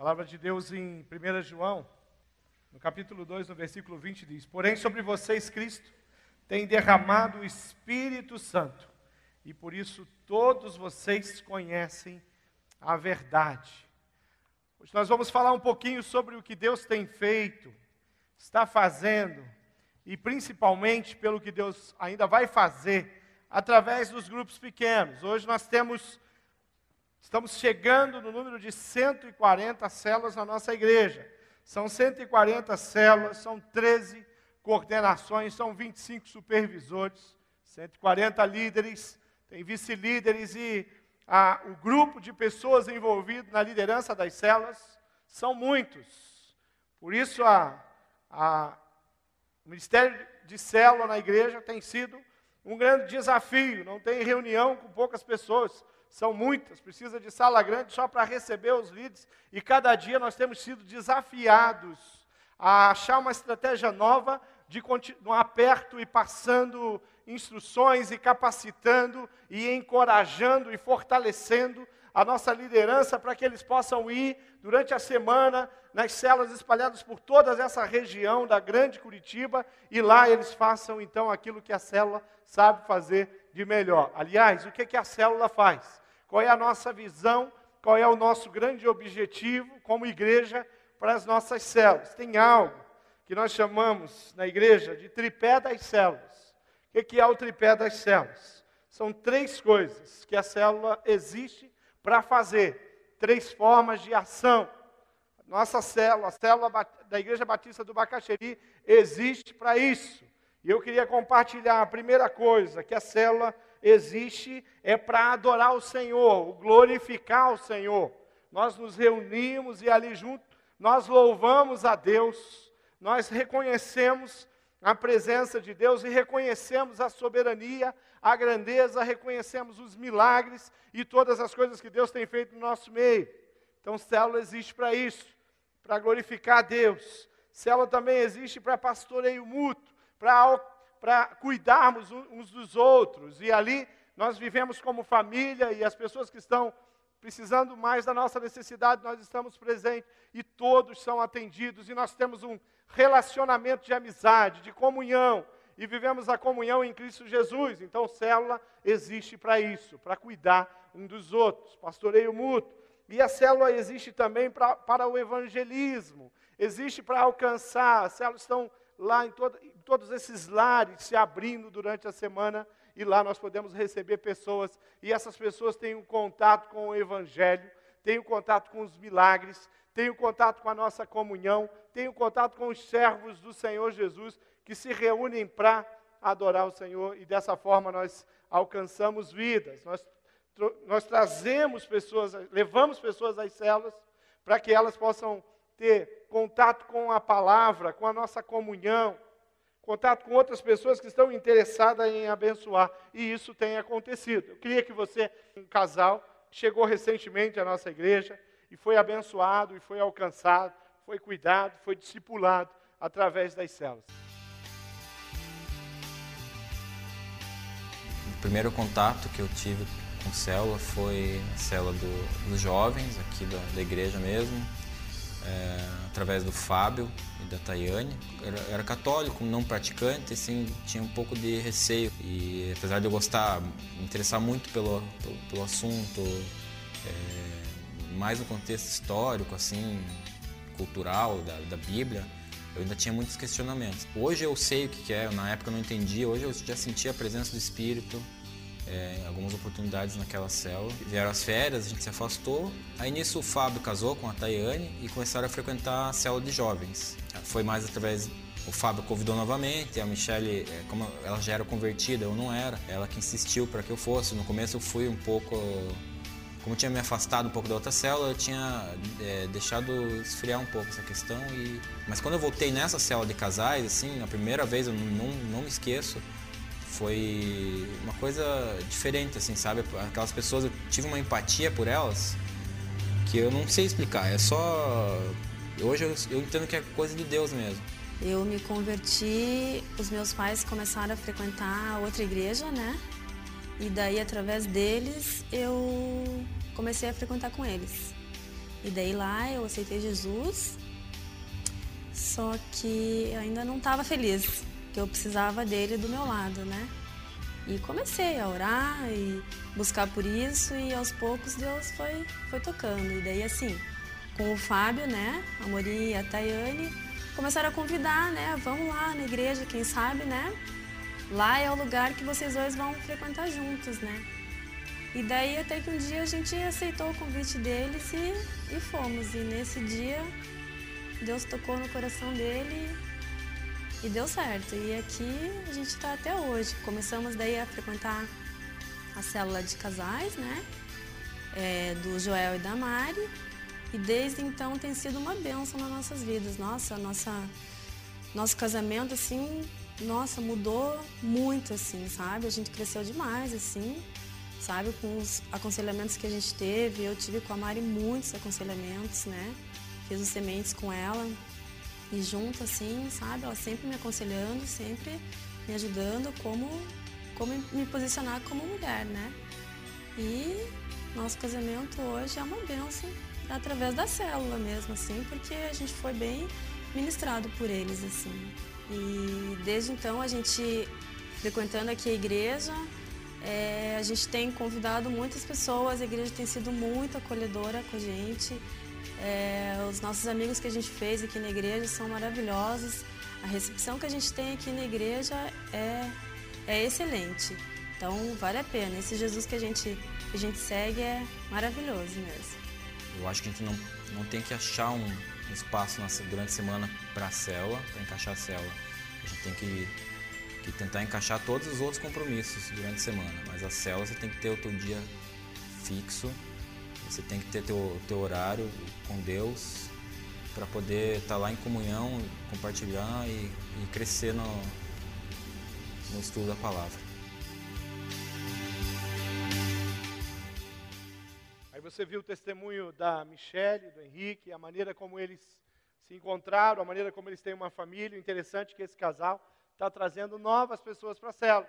palavra de Deus em 1 João, no capítulo 2, no versículo 20, diz: Porém, sobre vocês, Cristo tem derramado o Espírito Santo, e por isso todos vocês conhecem a verdade. Hoje nós vamos falar um pouquinho sobre o que Deus tem feito, está fazendo, e principalmente pelo que Deus ainda vai fazer através dos grupos pequenos. Hoje nós temos Estamos chegando no número de 140 células na nossa igreja. São 140 células, são 13 coordenações, são 25 supervisores, 140 líderes, tem vice-líderes e o grupo de pessoas envolvido na liderança das células são muitos. Por isso, a, a, o Ministério de Célula na igreja tem sido um grande desafio. Não tem reunião com poucas pessoas são muitas, precisa de sala grande só para receber os líderes, e cada dia nós temos sido desafiados a achar uma estratégia nova de continuar perto e passando instruções e capacitando e encorajando e fortalecendo a nossa liderança para que eles possam ir durante a semana nas celas espalhadas por toda essa região da grande Curitiba e lá eles façam então aquilo que a célula sabe fazer de melhor. Aliás, o que, que a célula faz? Qual é a nossa visão, qual é o nosso grande objetivo como igreja para as nossas células. Tem algo que nós chamamos na igreja de tripé das células. O que é o tripé das células? São três coisas que a célula existe para fazer, três formas de ação. Nossa célula, a célula da Igreja Batista do Bacaxeri, existe para isso. E eu queria compartilhar a primeira coisa que a célula existe é para adorar o Senhor, glorificar o Senhor. Nós nos reunimos e ali junto nós louvamos a Deus, nós reconhecemos a presença de Deus e reconhecemos a soberania, a grandeza, reconhecemos os milagres e todas as coisas que Deus tem feito no nosso meio. Então, célula existe para isso, para glorificar a Deus. Célula também existe para pastoreio mútuo, para para cuidarmos uns dos outros. E ali nós vivemos como família e as pessoas que estão precisando mais da nossa necessidade, nós estamos presentes e todos são atendidos. E nós temos um relacionamento de amizade, de comunhão. E vivemos a comunhão em Cristo Jesus. Então, célula existe para isso, para cuidar um dos outros. Pastoreio mútuo. E a célula existe também pra, para o evangelismo. Existe para alcançar. As células estão lá em, todo, em todos esses lares se abrindo durante a semana e lá nós podemos receber pessoas. E essas pessoas têm um contato com o Evangelho, têm um contato com os milagres, têm um contato com a nossa comunhão, têm um contato com os servos do Senhor Jesus que se reúnem para adorar o Senhor. E dessa forma nós alcançamos vidas, nós, nós trazemos pessoas, levamos pessoas às células para que elas possam ter contato com a palavra, com a nossa comunhão, contato com outras pessoas que estão interessadas em abençoar. E isso tem acontecido. Eu queria que você, um casal, chegou recentemente à nossa igreja e foi abençoado, e foi alcançado, foi cuidado, foi discipulado através das células. O primeiro contato que eu tive com célula foi a célula do, dos jovens, aqui da, da igreja mesmo é, através do Fábio e da Tayane. Era, era, católico, não praticante, assim, tinha um pouco de receio. E apesar de eu gostar, me interessar muito pelo, pelo, pelo assunto, é, mais no contexto histórico, assim, cultural da, da Bíblia, eu ainda tinha muitos questionamentos. Hoje eu sei o que é, na época eu não entendia, hoje eu já sentia a presença do Espírito, é, algumas oportunidades naquela célula. Vieram as férias, a gente se afastou. Aí nisso o Fábio casou com a Tayane e começaram a frequentar a célula de jovens. Foi mais através o Fábio convidou novamente, a Michelle, é, como ela já era convertida, eu não era, ela que insistiu para que eu fosse. No começo eu fui um pouco, como eu tinha me afastado um pouco da outra célula, eu tinha é, deixado esfriar um pouco essa questão. E... Mas quando eu voltei nessa célula de casais, assim, a primeira vez, eu não, não me esqueço, foi uma coisa diferente, assim, sabe? Aquelas pessoas, eu tive uma empatia por elas que eu não sei explicar. É só. Hoje eu, eu entendo que é coisa de Deus mesmo. Eu me converti, os meus pais começaram a frequentar outra igreja, né? E daí, através deles, eu comecei a frequentar com eles. E daí lá eu aceitei Jesus, só que ainda não estava feliz, que eu precisava dele do meu lado, né? E comecei a orar e buscar por isso e aos poucos Deus foi, foi tocando. E daí assim, com o Fábio, né, a Mori e a Tayane, começaram a convidar, né, vamos lá na igreja, quem sabe, né? Lá é o lugar que vocês dois vão frequentar juntos, né? E daí até que um dia a gente aceitou o convite deles e, e fomos. E nesse dia Deus tocou no coração dele e deu certo. E aqui a gente está até hoje. Começamos daí a frequentar a célula de casais, né? É, do Joel e da Mari. E desde então tem sido uma bênção nas nossas vidas. Nossa, nossa, nosso casamento, assim, nossa, mudou muito, assim, sabe? A gente cresceu demais, assim, sabe? Com os aconselhamentos que a gente teve. Eu tive com a Mari muitos aconselhamentos, né? Fiz os sementes com ela e junto, assim, sabe? Ela sempre me aconselhando, sempre me ajudando como, como me posicionar como mulher, né? E nosso casamento hoje é uma benção através da célula mesmo, assim, porque a gente foi bem ministrado por eles, assim. E desde então a gente, frequentando aqui a igreja, é, a gente tem convidado muitas pessoas, a igreja tem sido muito acolhedora com a gente. É, os nossos amigos que a gente fez aqui na igreja são maravilhosos. A recepção que a gente tem aqui na igreja é, é excelente. Então vale a pena. Esse Jesus que a gente, que a gente segue é maravilhoso mesmo. Eu acho que a gente não, não tem que achar um, espaço nossa, durante a semana para a célula, para encaixar a célula. A gente tem que, que tentar encaixar todos os outros compromissos durante a semana, mas a célula você tem que ter o teu dia fixo você tem que ter teu, teu horário com Deus para poder estar tá lá em comunhão, compartilhar e, e crescer no, no estudo da palavra. Aí você viu o testemunho da Michelle, do Henrique, a maneira como eles se encontraram, a maneira como eles têm uma família. Interessante que esse casal está trazendo novas pessoas para a célula.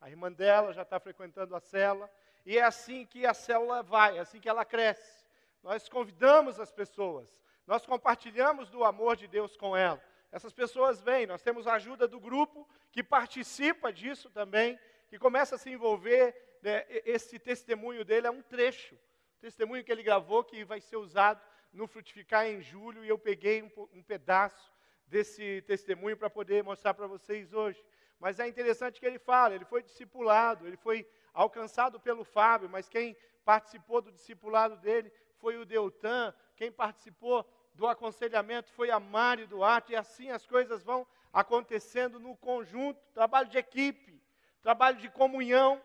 A irmã dela já está frequentando a célula. E é assim que a célula vai, é assim que ela cresce. Nós convidamos as pessoas, nós compartilhamos do amor de Deus com ela. Essas pessoas vêm, nós temos a ajuda do grupo que participa disso também, que começa a se envolver. Né, esse testemunho dele é um trecho, testemunho que ele gravou que vai ser usado no Frutificar em julho, e eu peguei um, um pedaço desse testemunho para poder mostrar para vocês hoje. Mas é interessante que ele fala, ele foi discipulado, ele foi alcançado pelo Fábio, mas quem participou do discipulado dele foi o Deltan, quem participou do aconselhamento foi a Mari Duarte, e assim as coisas vão acontecendo no conjunto, trabalho de equipe, trabalho de comunhão.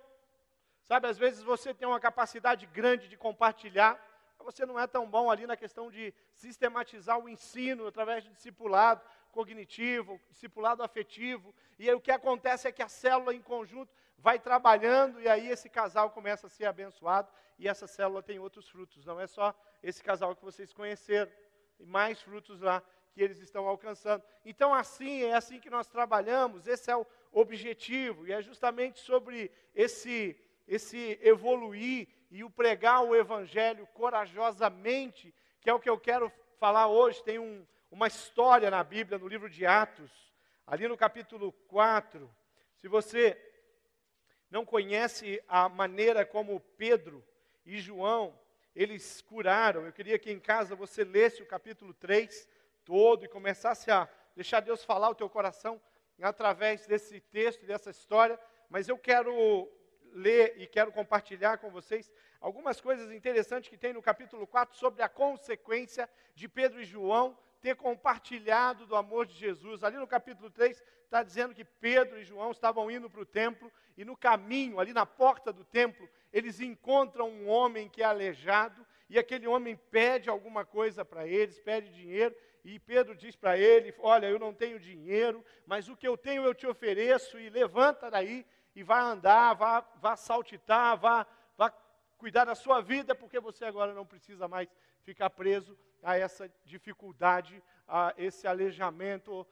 Sabe, às vezes você tem uma capacidade grande de compartilhar, mas você não é tão bom ali na questão de sistematizar o ensino através de discipulado cognitivo, discipulado afetivo. E aí o que acontece é que a célula em conjunto vai trabalhando e aí esse casal começa a ser abençoado e essa célula tem outros frutos. Não é só esse casal que vocês conheceram, e mais frutos lá que eles estão alcançando. Então, assim, é assim que nós trabalhamos, esse é o objetivo, e é justamente sobre esse, esse evoluir e o pregar o evangelho corajosamente, que é o que eu quero falar hoje. Tem um, uma história na Bíblia, no livro de Atos, ali no capítulo 4. Se você não conhece a maneira como Pedro e João, eles curaram. Eu queria que em casa você lesse o capítulo 3 todo e começasse a deixar Deus falar o teu coração através desse texto, dessa história, mas eu quero ler e quero compartilhar com vocês algumas coisas interessantes que tem no capítulo 4 sobre a consequência de Pedro e João ter compartilhado do amor de Jesus. Ali no capítulo 3 está dizendo que Pedro e João estavam indo para o templo e no caminho, ali na porta do templo, eles encontram um homem que é aleijado e aquele homem pede alguma coisa para eles, pede dinheiro. E Pedro diz para ele: Olha, eu não tenho dinheiro, mas o que eu tenho eu te ofereço, e levanta daí e vá andar, vá, vá saltitar, vá, vá cuidar da sua vida, porque você agora não precisa mais ficar preso a essa dificuldade, a esse aleijamento,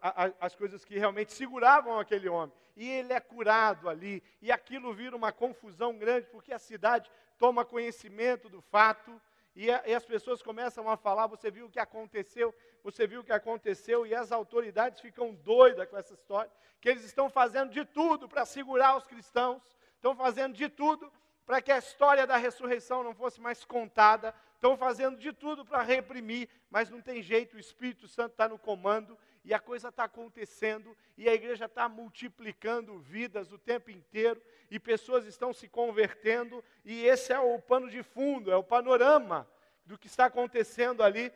a, a, as coisas que realmente seguravam aquele homem. E ele é curado ali, e aquilo vira uma confusão grande, porque a cidade toma conhecimento do fato, e, a, e as pessoas começam a falar, você viu o que aconteceu, você viu o que aconteceu, e as autoridades ficam doidas com essa história, que eles estão fazendo de tudo para segurar os cristãos, estão fazendo de tudo para que a história da ressurreição não fosse mais contada, estão fazendo de tudo para reprimir, mas não tem jeito, o Espírito Santo está no comando e a coisa está acontecendo, e a igreja está multiplicando vidas o tempo inteiro, e pessoas estão se convertendo, e esse é o pano de fundo, é o panorama do que está acontecendo ali,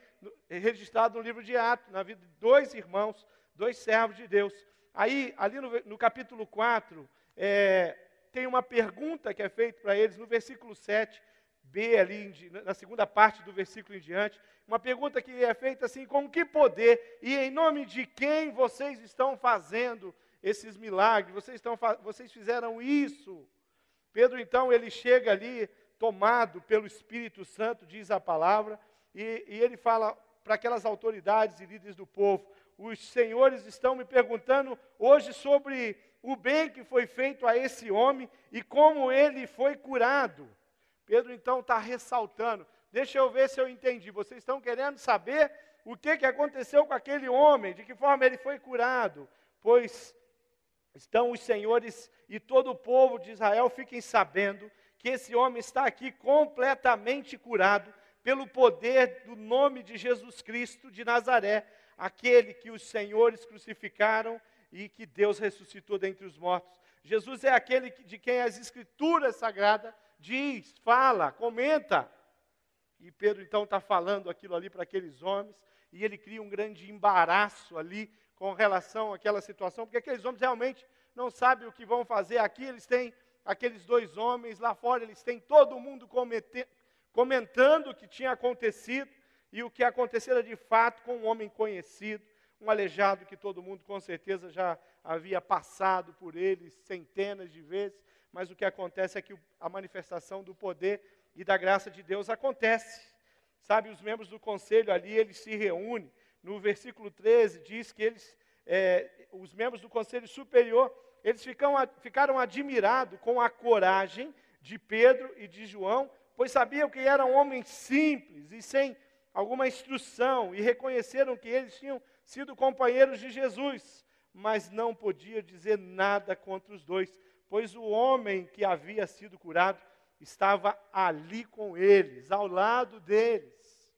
registrado no livro de Atos, na vida de dois irmãos, dois servos de Deus. Aí, ali no, no capítulo 4, é, tem uma pergunta que é feita para eles, no versículo 7, B, ali na segunda parte do versículo em diante, uma pergunta que é feita assim: com que poder e em nome de quem vocês estão fazendo esses milagres? Vocês, estão, vocês fizeram isso? Pedro, então, ele chega ali, tomado pelo Espírito Santo, diz a palavra, e, e ele fala para aquelas autoridades e líderes do povo: os senhores estão me perguntando hoje sobre o bem que foi feito a esse homem e como ele foi curado. Pedro então está ressaltando. Deixa eu ver se eu entendi. Vocês estão querendo saber o que, que aconteceu com aquele homem, de que forma ele foi curado. Pois estão os senhores e todo o povo de Israel fiquem sabendo que esse homem está aqui completamente curado pelo poder do nome de Jesus Cristo de Nazaré, aquele que os senhores crucificaram e que Deus ressuscitou dentre os mortos. Jesus é aquele de quem as Escrituras Sagradas diz, fala, comenta. E Pedro então está falando aquilo ali para aqueles homens, e ele cria um grande embaraço ali com relação àquela situação, porque aqueles homens realmente não sabem o que vão fazer aqui, eles têm aqueles dois homens, lá fora eles têm todo mundo comentando o que tinha acontecido, e o que acontecera de fato com um homem conhecido, um aleijado que todo mundo com certeza já havia passado por ele centenas de vezes, mas o que acontece é que a manifestação do poder e da graça de Deus acontece. Sabe, os membros do conselho ali, eles se reúnem. No versículo 13 diz que eles, é, os membros do conselho superior, eles ficam, ficaram admirados com a coragem de Pedro e de João, pois sabiam que eram homens simples e sem alguma instrução, e reconheceram que eles tinham sido companheiros de Jesus, mas não podia dizer nada contra os dois, pois o homem que havia sido curado estava ali com eles, ao lado deles.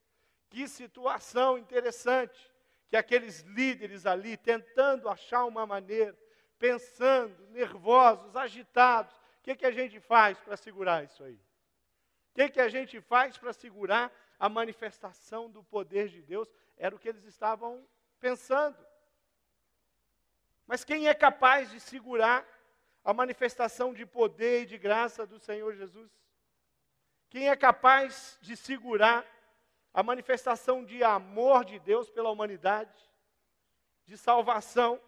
Que situação interessante, que aqueles líderes ali, tentando achar uma maneira, pensando, nervosos, agitados, o que, que a gente faz para segurar isso aí? O que, que a gente faz para segurar a manifestação do poder de Deus? Era o que eles estavam pensando. Mas quem é capaz de segurar a manifestação de poder e de graça do Senhor Jesus? Quem é capaz de segurar a manifestação de amor de Deus pela humanidade, de salvação?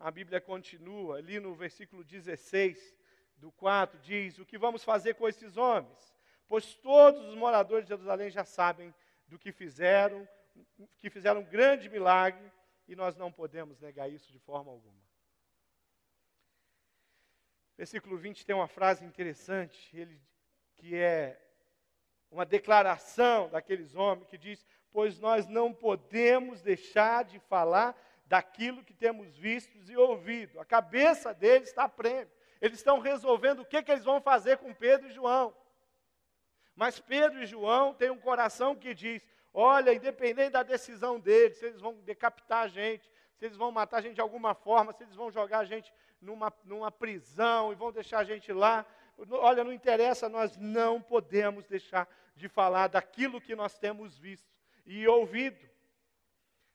A Bíblia continua, ali no versículo 16 do 4, diz: O que vamos fazer com esses homens? Pois todos os moradores de Jerusalém já sabem do que fizeram, que fizeram um grande milagre, e nós não podemos negar isso de forma alguma. Versículo 20 tem uma frase interessante, ele, que é uma declaração daqueles homens que diz: Pois nós não podemos deixar de falar daquilo que temos visto e ouvido. A cabeça deles está prêmio. Eles estão resolvendo o que, que eles vão fazer com Pedro e João. Mas Pedro e João têm um coração que diz: olha, independente da decisão deles, se eles vão decapitar a gente, se eles vão matar a gente de alguma forma, se eles vão jogar a gente numa, numa prisão e vão deixar a gente lá. Olha, não interessa, nós não podemos deixar de falar daquilo que nós temos visto e ouvido.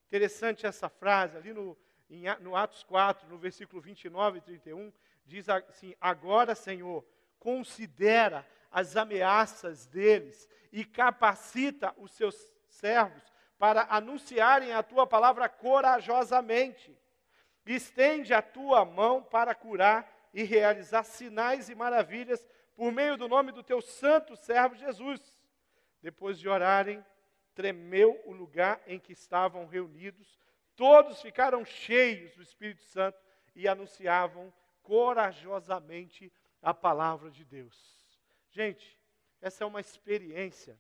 Interessante essa frase, ali no, em, no Atos 4, no versículo 29 e 31, diz assim: Agora, Senhor, considera as ameaças deles e capacita os seus servos para anunciarem a tua palavra corajosamente Estende a tua mão para curar e realizar sinais e maravilhas por meio do nome do teu santo servo Jesus. Depois de orarem, tremeu o lugar em que estavam reunidos. Todos ficaram cheios do Espírito Santo e anunciavam corajosamente a palavra de Deus. Gente, essa é uma experiência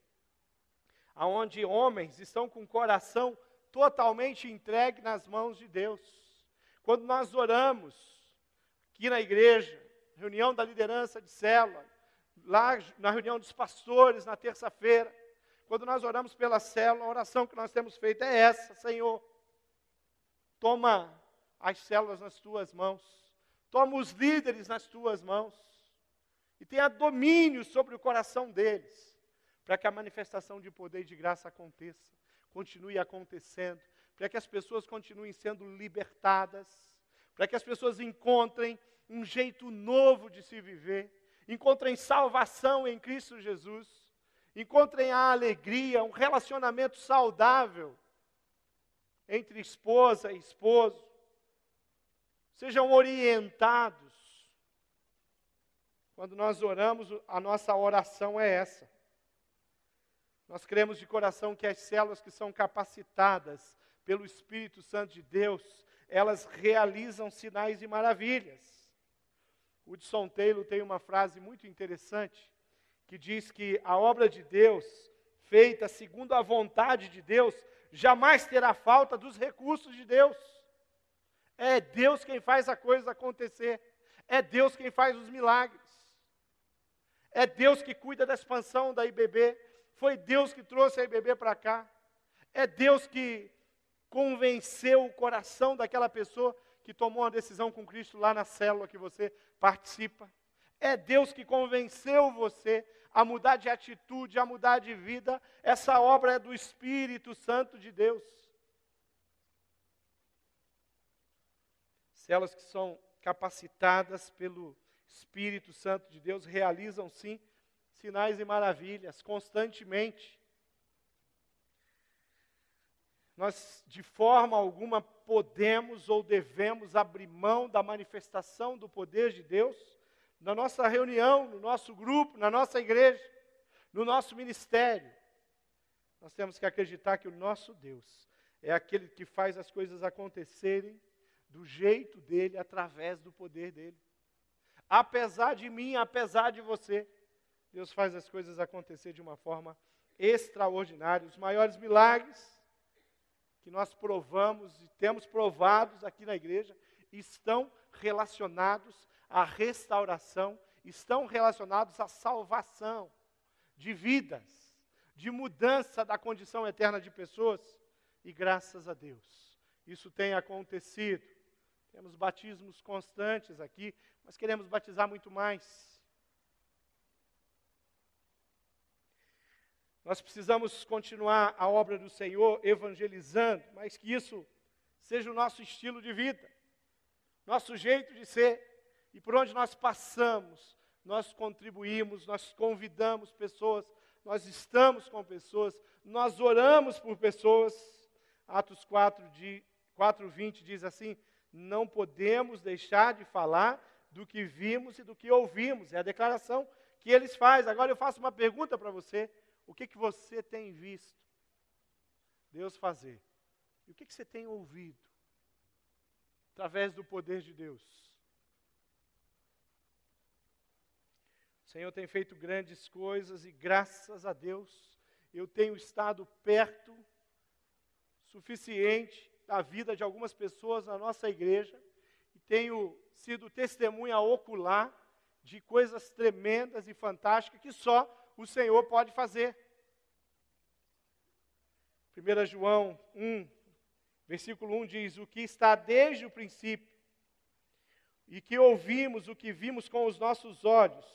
aonde homens estão com o coração totalmente entregue nas mãos de Deus. Quando nós oramos aqui na igreja, reunião da liderança de célula, lá na reunião dos pastores na terça-feira, quando nós oramos pela célula, a oração que nós temos feito é essa, Senhor. Toma as células nas tuas mãos. Toma os líderes nas tuas mãos. E tenha domínio sobre o coração deles, para que a manifestação de poder e de graça aconteça, continue acontecendo, para que as pessoas continuem sendo libertadas, para que as pessoas encontrem um jeito novo de se viver, encontrem salvação em Cristo Jesus, encontrem a alegria, um relacionamento saudável entre esposa e esposo, sejam orientados. Quando nós oramos, a nossa oração é essa. Nós cremos de coração que as células que são capacitadas pelo Espírito Santo de Deus, elas realizam sinais e maravilhas. Hudson Taylor tem uma frase muito interessante que diz que a obra de Deus, feita segundo a vontade de Deus, jamais terá falta dos recursos de Deus. É Deus quem faz a coisa acontecer. É Deus quem faz os milagres. É Deus que cuida da expansão da IBB. Foi Deus que trouxe a IBB para cá. É Deus que convenceu o coração daquela pessoa que tomou uma decisão com Cristo lá na célula que você participa. É Deus que convenceu você a mudar de atitude, a mudar de vida. Essa obra é do Espírito Santo de Deus. Células que são capacitadas pelo Espírito Santo de Deus realizam sim sinais e maravilhas constantemente nós de forma alguma podemos ou devemos abrir mão da manifestação do poder de Deus na nossa reunião, no nosso grupo, na nossa igreja, no nosso ministério. Nós temos que acreditar que o nosso Deus é aquele que faz as coisas acontecerem do jeito dele, através do poder dele. Apesar de mim, apesar de você, Deus faz as coisas acontecer de uma forma extraordinária. Os maiores milagres que nós provamos e temos provados aqui na igreja estão relacionados à restauração, estão relacionados à salvação de vidas, de mudança da condição eterna de pessoas. E graças a Deus, isso tem acontecido. Temos batismos constantes aqui, mas queremos batizar muito mais. Nós precisamos continuar a obra do Senhor evangelizando, mas que isso seja o nosso estilo de vida, nosso jeito de ser. E por onde nós passamos, nós contribuímos, nós convidamos pessoas, nós estamos com pessoas, nós oramos por pessoas. Atos 4, de, 4 20 diz assim: Não podemos deixar de falar do que vimos e do que ouvimos. É a declaração que eles fazem. Agora eu faço uma pergunta para você. O que, que você tem visto Deus fazer? E o que, que você tem ouvido? Através do poder de Deus. O Senhor tem feito grandes coisas e graças a Deus eu tenho estado perto suficiente da vida de algumas pessoas na nossa igreja e tenho sido testemunha ocular de coisas tremendas e fantásticas que só o Senhor pode fazer. 1 João 1, versículo 1 diz: O que está desde o princípio, e que ouvimos, o que vimos com os nossos olhos,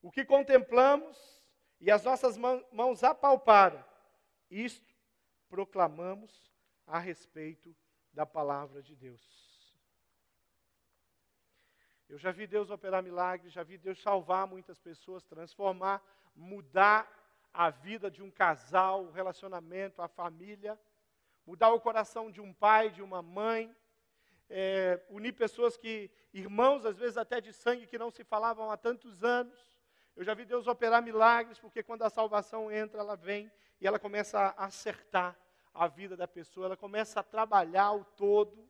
o que contemplamos e as nossas mãos apalparam, isto proclamamos a respeito da palavra de Deus. Eu já vi Deus operar milagres, já vi Deus salvar muitas pessoas, transformar, mudar a vida de um casal, o relacionamento, a família, mudar o coração de um pai, de uma mãe, é, unir pessoas que, irmãos, às vezes até de sangue, que não se falavam há tantos anos. Eu já vi Deus operar milagres, porque quando a salvação entra, ela vem e ela começa a acertar a vida da pessoa, ela começa a trabalhar o todo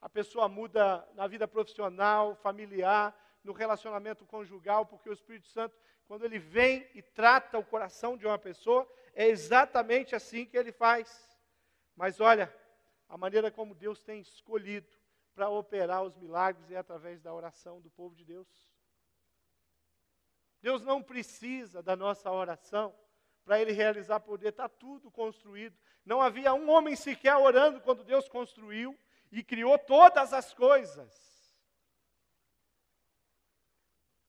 a pessoa muda na vida profissional, familiar, no relacionamento conjugal, porque o Espírito Santo, quando ele vem e trata o coração de uma pessoa, é exatamente assim que ele faz. Mas olha, a maneira como Deus tem escolhido para operar os milagres é através da oração do povo de Deus. Deus não precisa da nossa oração para ele realizar poder, está tudo construído. Não havia um homem sequer orando quando Deus construiu e criou todas as coisas.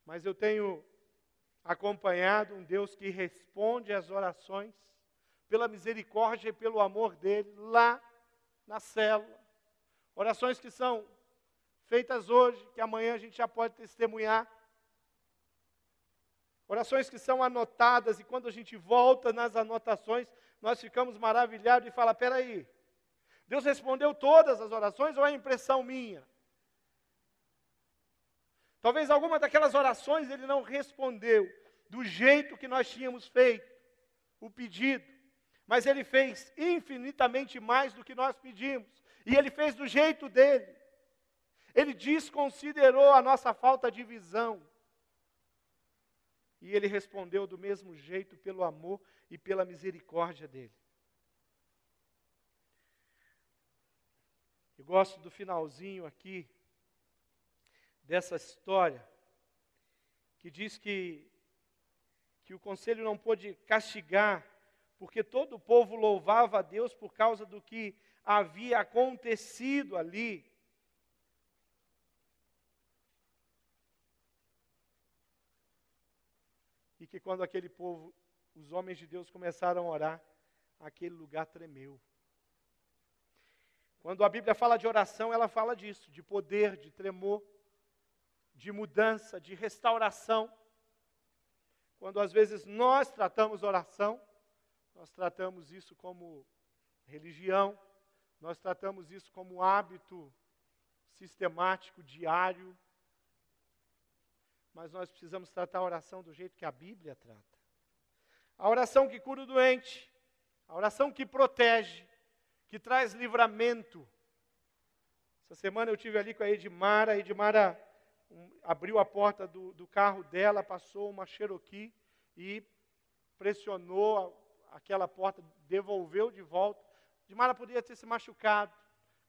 Mas eu tenho acompanhado um Deus que responde às orações pela misericórdia e pelo amor dele lá na célula. Orações que são feitas hoje, que amanhã a gente já pode testemunhar. Orações que são anotadas e quando a gente volta nas anotações, nós ficamos maravilhados e fala: peraí, Deus respondeu todas as orações ou é impressão minha? Talvez alguma daquelas orações ele não respondeu do jeito que nós tínhamos feito o pedido, mas ele fez infinitamente mais do que nós pedimos, e ele fez do jeito dele. Ele desconsiderou a nossa falta de visão. E ele respondeu do mesmo jeito pelo amor e pela misericórdia dele. Eu gosto do finalzinho aqui dessa história, que diz que, que o conselho não pôde castigar, porque todo o povo louvava a Deus por causa do que havia acontecido ali. E que quando aquele povo, os homens de Deus começaram a orar, aquele lugar tremeu. Quando a Bíblia fala de oração, ela fala disso, de poder, de tremor, de mudança, de restauração. Quando às vezes nós tratamos oração, nós tratamos isso como religião, nós tratamos isso como hábito sistemático, diário. Mas nós precisamos tratar a oração do jeito que a Bíblia trata. A oração que cura o doente, a oração que protege, que traz livramento. Essa semana eu tive ali com a Edmara, a Edmara um, abriu a porta do, do, carro dela, passou uma Cherokee e pressionou aquela porta, devolveu de volta. Edmara poderia ter se machucado.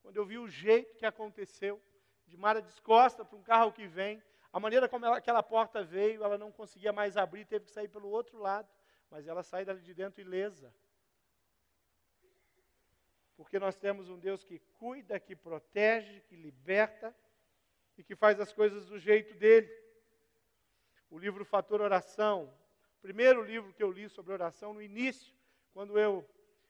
Quando eu vi o jeito que aconteceu, Edmara descosta para um carro que vem. A maneira como ela, aquela porta veio, ela não conseguia mais abrir, teve que sair pelo outro lado. Mas ela sai dali de dentro ilesa. Porque nós temos um Deus que cuida, que protege, que liberta e que faz as coisas do jeito dele. O livro Fator Oração, primeiro livro que eu li sobre oração, no início, quando eu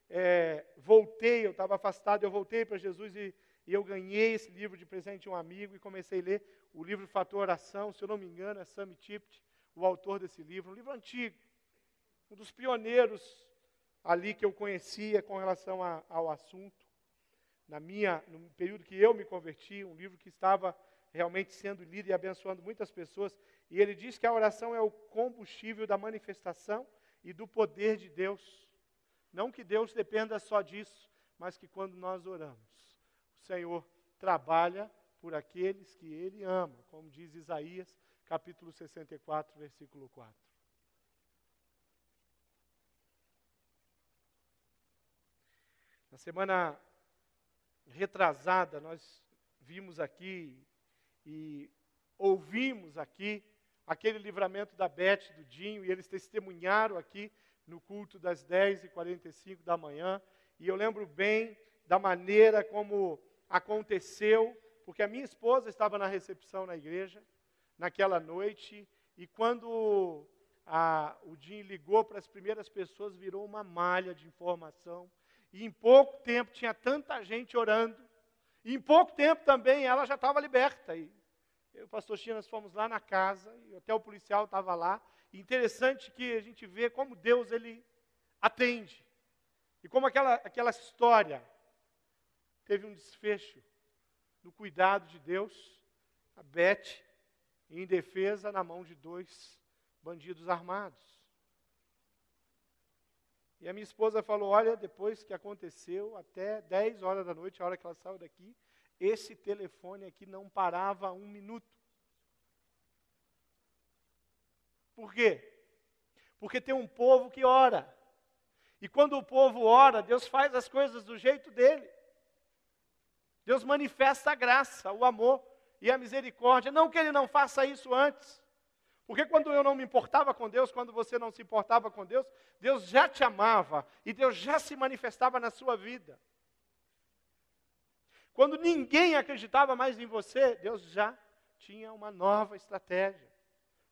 é, voltei, eu estava afastado, eu voltei para Jesus e, e, eu ganhei esse livro de presente de um amigo e comecei a ler o livro Fator Oração, se eu não me engano, é Sammy Tipt, o autor desse livro, um livro antigo, um dos pioneiros ali que eu conhecia com relação a, ao assunto. Na minha, no período que eu me converti, um livro que estava realmente sendo lido e abençoando muitas pessoas. E ele diz que a oração é o combustível da manifestação e do poder de Deus. Não que Deus dependa só disso, mas que quando nós oramos, o Senhor trabalha por aqueles que Ele ama, como diz Isaías, capítulo 64, versículo 4. Na semana retrasada, nós vimos aqui e ouvimos aqui aquele livramento da Beth, do Dinho, e eles testemunharam aqui no culto das 10h45 da manhã. E eu lembro bem da maneira como aconteceu, porque a minha esposa estava na recepção na igreja naquela noite, e quando a, o Dinho ligou para as primeiras pessoas, virou uma malha de informação e em pouco tempo tinha tanta gente orando. E em pouco tempo também ela já estava liberta. E eu e o pastor Chinas fomos lá na casa, e até o policial estava lá. E interessante que a gente vê como Deus ele atende. E como aquela, aquela história teve um desfecho no cuidado de Deus, a Beth, em defesa na mão de dois bandidos armados. E a minha esposa falou: Olha, depois que aconteceu, até 10 horas da noite, a hora que ela saiu daqui, esse telefone aqui não parava um minuto. Por quê? Porque tem um povo que ora. E quando o povo ora, Deus faz as coisas do jeito dele. Deus manifesta a graça, o amor e a misericórdia. Não que ele não faça isso antes. Porque quando eu não me importava com Deus, quando você não se importava com Deus, Deus já te amava e Deus já se manifestava na sua vida. Quando ninguém acreditava mais em você, Deus já tinha uma nova estratégia,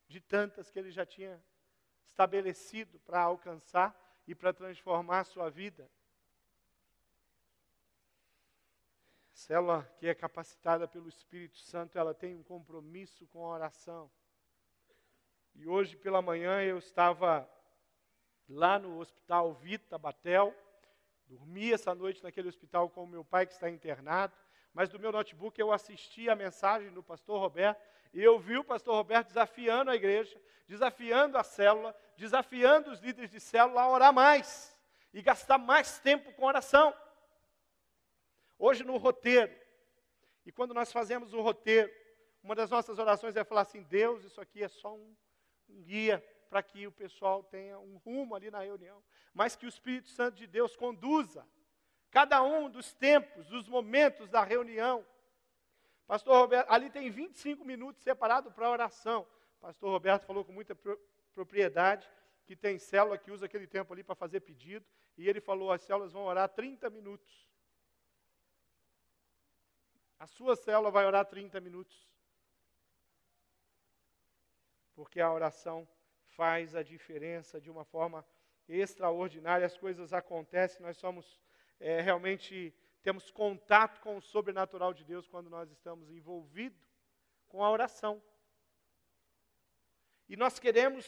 de tantas que ele já tinha estabelecido para alcançar e para transformar a sua vida. célula que é capacitada pelo Espírito Santo, ela tem um compromisso com a oração. E hoje pela manhã eu estava lá no Hospital Vita Batel, dormi essa noite naquele hospital com o meu pai que está internado, mas do meu notebook eu assisti a mensagem do pastor Roberto e eu vi o pastor Roberto desafiando a igreja, desafiando a célula, desafiando os líderes de célula a orar mais e gastar mais tempo com oração. Hoje no roteiro, e quando nós fazemos o roteiro, uma das nossas orações é falar assim: Deus, isso aqui é só um, guia para que o pessoal tenha um rumo ali na reunião, mas que o Espírito Santo de Deus conduza cada um dos tempos, dos momentos da reunião. Pastor Roberto, ali tem 25 minutos separado para oração. Pastor Roberto falou com muita propriedade que tem célula que usa aquele tempo ali para fazer pedido, e ele falou: as células vão orar 30 minutos. A sua célula vai orar 30 minutos. Porque a oração faz a diferença de uma forma extraordinária, as coisas acontecem, nós somos é, realmente temos contato com o sobrenatural de Deus quando nós estamos envolvidos com a oração. E nós queremos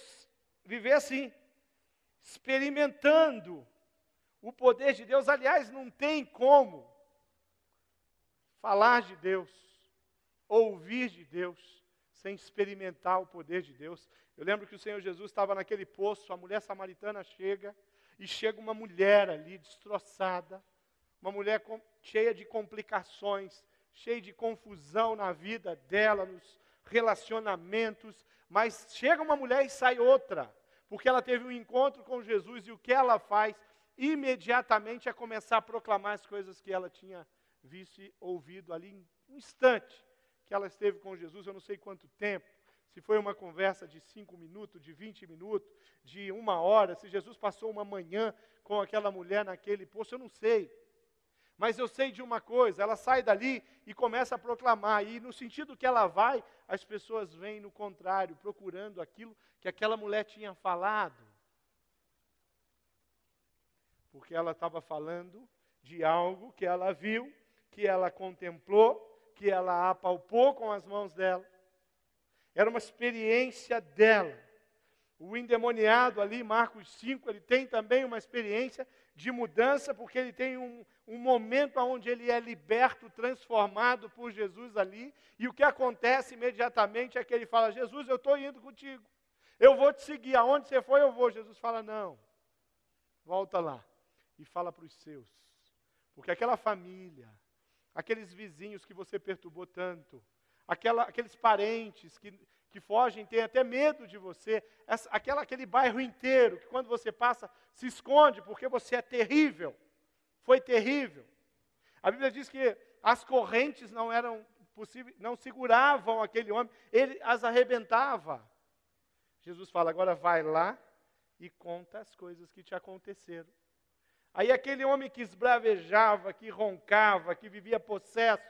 viver assim, experimentando o poder de Deus. Aliás, não tem como falar de Deus, ouvir de Deus, sem experimentar o poder de Deus. Eu lembro que o Senhor Jesus estava naquele poço, a mulher samaritana chega, e chega uma mulher ali destroçada, uma mulher com, cheia de complicações, cheia de confusão na vida dela, nos relacionamentos, mas chega uma mulher e sai outra, porque ela teve um encontro com Jesus e o que ela faz imediatamente é começar a proclamar as coisas que ela tinha visto e ouvido ali em um instante que ela esteve com Jesus, eu não sei quanto tempo, se foi uma conversa de cinco minutos, de vinte minutos, de uma hora, se Jesus passou uma manhã com aquela mulher naquele poço, eu não sei. Mas eu sei de uma coisa, ela sai dali e começa a proclamar, e no sentido que ela vai, as pessoas vêm no contrário, procurando aquilo que aquela mulher tinha falado. Porque ela estava falando de algo que ela viu, que ela contemplou, que ela apalpou com as mãos dela. Era uma experiência dela. O endemoniado ali, Marcos 5, ele tem também uma experiência de mudança, porque ele tem um, um momento onde ele é liberto, transformado por Jesus ali, e o que acontece imediatamente é que ele fala: Jesus, eu estou indo contigo, eu vou te seguir, aonde você for eu vou. Jesus fala: Não, volta lá e fala para os seus, porque aquela família, aqueles vizinhos que você perturbou tanto, aquela, aqueles parentes que, que fogem, têm até medo de você, essa, aquela, aquele bairro inteiro que quando você passa se esconde porque você é terrível, foi terrível. A Bíblia diz que as correntes não eram possíveis, não seguravam aquele homem, ele as arrebentava. Jesus fala: agora vai lá e conta as coisas que te aconteceram. Aí aquele homem que esbravejava, que roncava, que vivia possesso,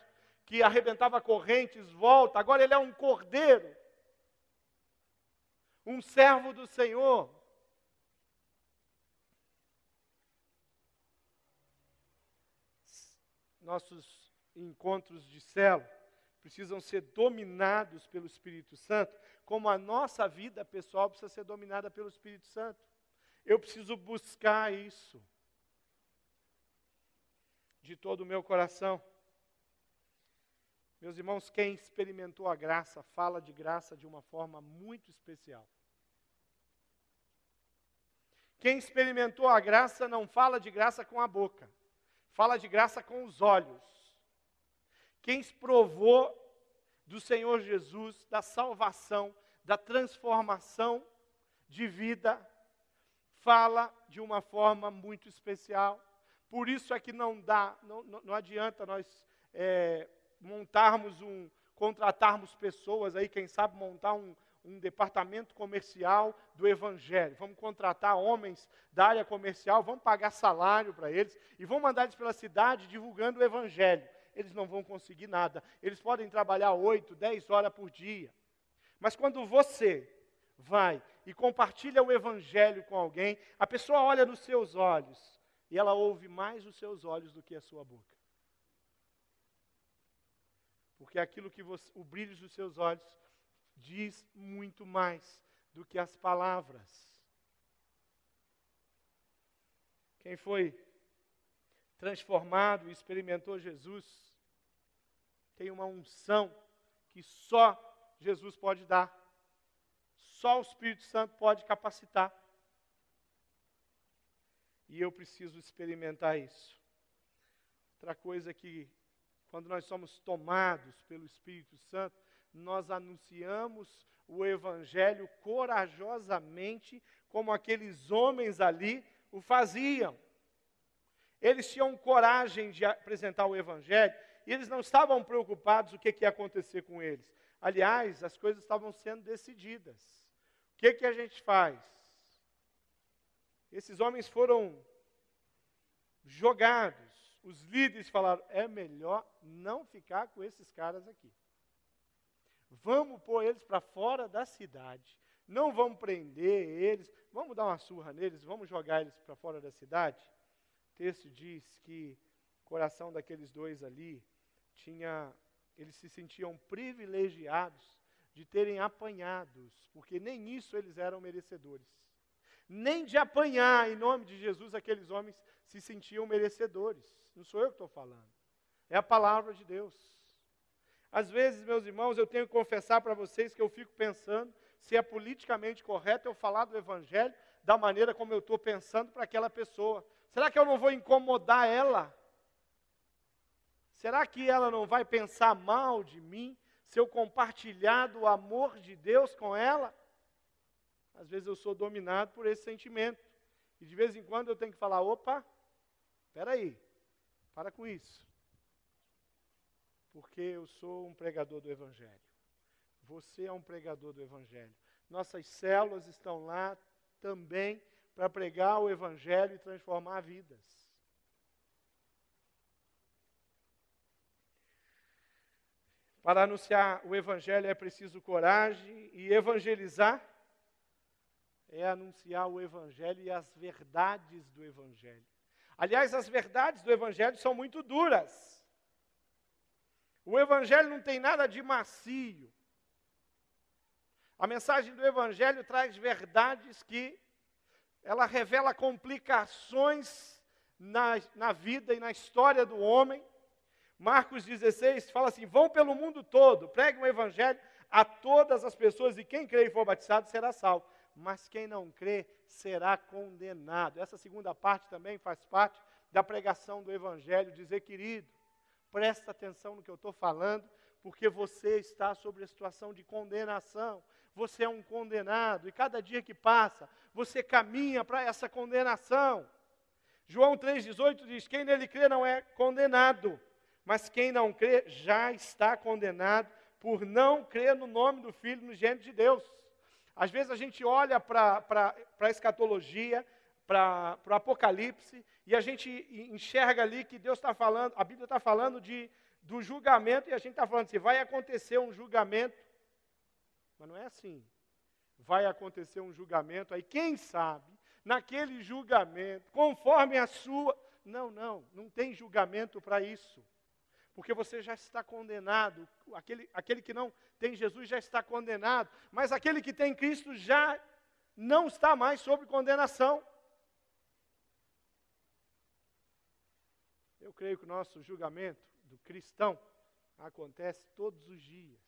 que arrebentava correntes, volta. Agora ele é um cordeiro, um servo do Senhor. Nossos encontros de céu precisam ser dominados pelo Espírito Santo, como a nossa vida pessoal precisa ser dominada pelo Espírito Santo. Eu preciso buscar isso de todo o meu coração. Meus irmãos, quem experimentou a graça, fala de graça de uma forma muito especial. Quem experimentou a graça não fala de graça com a boca, fala de graça com os olhos. Quem provou do Senhor Jesus, da salvação, da transformação, de vida, fala de uma forma muito especial. Por isso é que não dá, não, não, adianta nós é, montarmos um, contratarmos pessoas aí, quem sabe montar um, um departamento comercial do Evangelho. Vamos contratar homens da área comercial, vamos pagar salário para eles e vamos mandar eles pela cidade divulgando o Evangelho. Eles não vão conseguir nada. Eles podem trabalhar oito, dez horas por dia. Mas quando você vai e compartilha o Evangelho com alguém, a pessoa olha nos seus olhos e ela ouve mais os seus olhos do que a sua boca. Porque aquilo que você, o brilho dos seus olhos diz muito mais do que as palavras. Quem foi transformado e experimentou Jesus tem uma unção que só Jesus pode dar. Só o Espírito Santo pode capacitar. E eu preciso experimentar isso. Outra coisa que, quando nós somos tomados pelo Espírito Santo, nós anunciamos o Evangelho corajosamente, como aqueles homens ali o faziam. Eles tinham coragem de apresentar o Evangelho e eles não estavam preocupados o que, que ia acontecer com eles. Aliás, as coisas estavam sendo decididas. O que, que a gente faz? Esses homens foram jogados. Os líderes falaram: é melhor não ficar com esses caras aqui. Vamos pôr eles para fora da cidade. Não vamos prender eles, vamos dar uma surra neles, vamos jogar eles para fora da cidade. O texto diz que o coração daqueles dois ali tinha, eles se sentiam privilegiados de terem apanhados, porque nem isso eles eram merecedores. Nem de apanhar em nome de Jesus aqueles homens se sentiam merecedores. Não sou eu que estou falando. É a palavra de Deus. Às vezes, meus irmãos, eu tenho que confessar para vocês que eu fico pensando se é politicamente correto eu falar do Evangelho da maneira como eu estou pensando para aquela pessoa. Será que eu não vou incomodar ela? Será que ela não vai pensar mal de mim se eu compartilhar do amor de Deus com ela? Às vezes eu sou dominado por esse sentimento. E de vez em quando eu tenho que falar: opa, espera aí, para com isso porque eu sou um pregador do Evangelho. Você é um pregador do Evangelho. Nossas células estão lá também para pregar o Evangelho e transformar vidas. Para anunciar o Evangelho é preciso coragem, e evangelizar é anunciar o Evangelho e as verdades do Evangelho. Aliás, as verdades do Evangelho são muito duras. O Evangelho não tem nada de macio. A mensagem do Evangelho traz verdades que ela revela complicações na, na vida e na história do homem. Marcos 16 fala assim: vão pelo mundo todo, preguem o Evangelho a todas as pessoas, e quem crê e for batizado será salvo. Mas quem não crê será condenado. Essa segunda parte também faz parte da pregação do Evangelho, dizer, querido, Presta atenção no que eu estou falando, porque você está sobre a situação de condenação. Você é um condenado, e cada dia que passa, você caminha para essa condenação. João 3,18 diz: Quem nele crê não é condenado, mas quem não crê já está condenado por não crer no nome do Filho no gênero de Deus. Às vezes a gente olha para a escatologia, para o Apocalipse, e a gente enxerga ali que Deus está falando, a Bíblia está falando de, do julgamento, e a gente está falando assim, vai acontecer um julgamento. Mas não é assim. Vai acontecer um julgamento, aí quem sabe, naquele julgamento, conforme a sua. Não, não, não tem julgamento para isso. Porque você já está condenado. Aquele, aquele que não tem Jesus já está condenado. Mas aquele que tem Cristo já não está mais sob condenação. Eu creio que o nosso julgamento do cristão acontece todos os dias.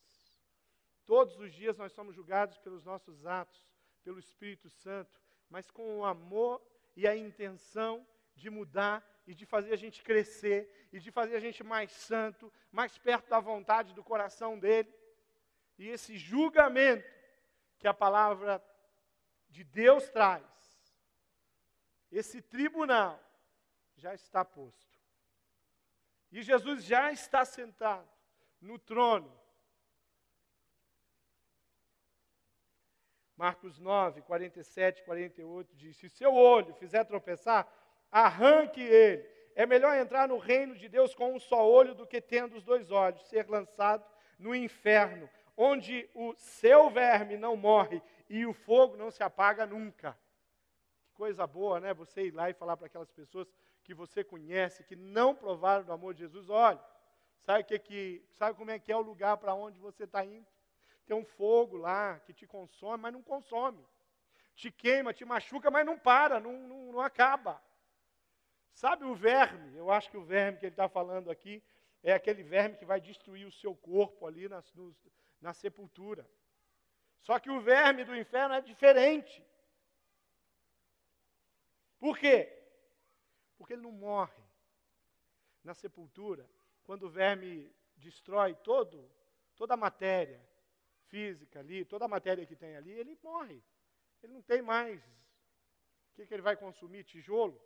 Todos os dias nós somos julgados pelos nossos atos, pelo Espírito Santo, mas com o amor e a intenção de mudar e de fazer a gente crescer e de fazer a gente mais santo, mais perto da vontade do coração dele. E esse julgamento que a palavra de Deus traz, esse tribunal já está posto. E Jesus já está sentado no trono. Marcos 9, 47, 48 diz: Se seu olho fizer tropeçar, arranque ele. É melhor entrar no reino de Deus com um só olho do que tendo os dois olhos, ser lançado no inferno, onde o seu verme não morre e o fogo não se apaga nunca. Que coisa boa, né? Você ir lá e falar para aquelas pessoas que você conhece, que não provaram do amor de Jesus, olha, sabe, que, que, sabe como é que é o lugar para onde você está indo? Tem um fogo lá que te consome, mas não consome. Te queima, te machuca, mas não para, não, não, não acaba. Sabe o verme? Eu acho que o verme que ele está falando aqui é aquele verme que vai destruir o seu corpo ali na, na sepultura. Só que o verme do inferno é diferente. Por quê? Porque ele não morre. Na sepultura, quando o verme destrói todo, toda a matéria física ali, toda a matéria que tem ali, ele morre. Ele não tem mais. O que, que ele vai consumir? Tijolo?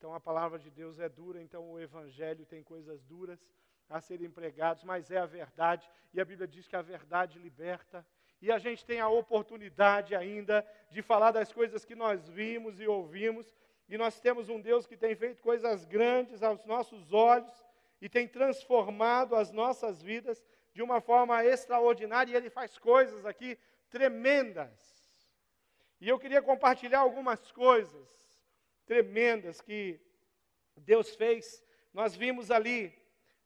Então a palavra de Deus é dura, então o evangelho tem coisas duras a serem pregados, mas é a verdade, e a Bíblia diz que a verdade liberta e a gente tem a oportunidade ainda de falar das coisas que nós vimos e ouvimos, e nós temos um Deus que tem feito coisas grandes aos nossos olhos e tem transformado as nossas vidas de uma forma extraordinária, e Ele faz coisas aqui tremendas. E eu queria compartilhar algumas coisas tremendas que Deus fez. Nós vimos ali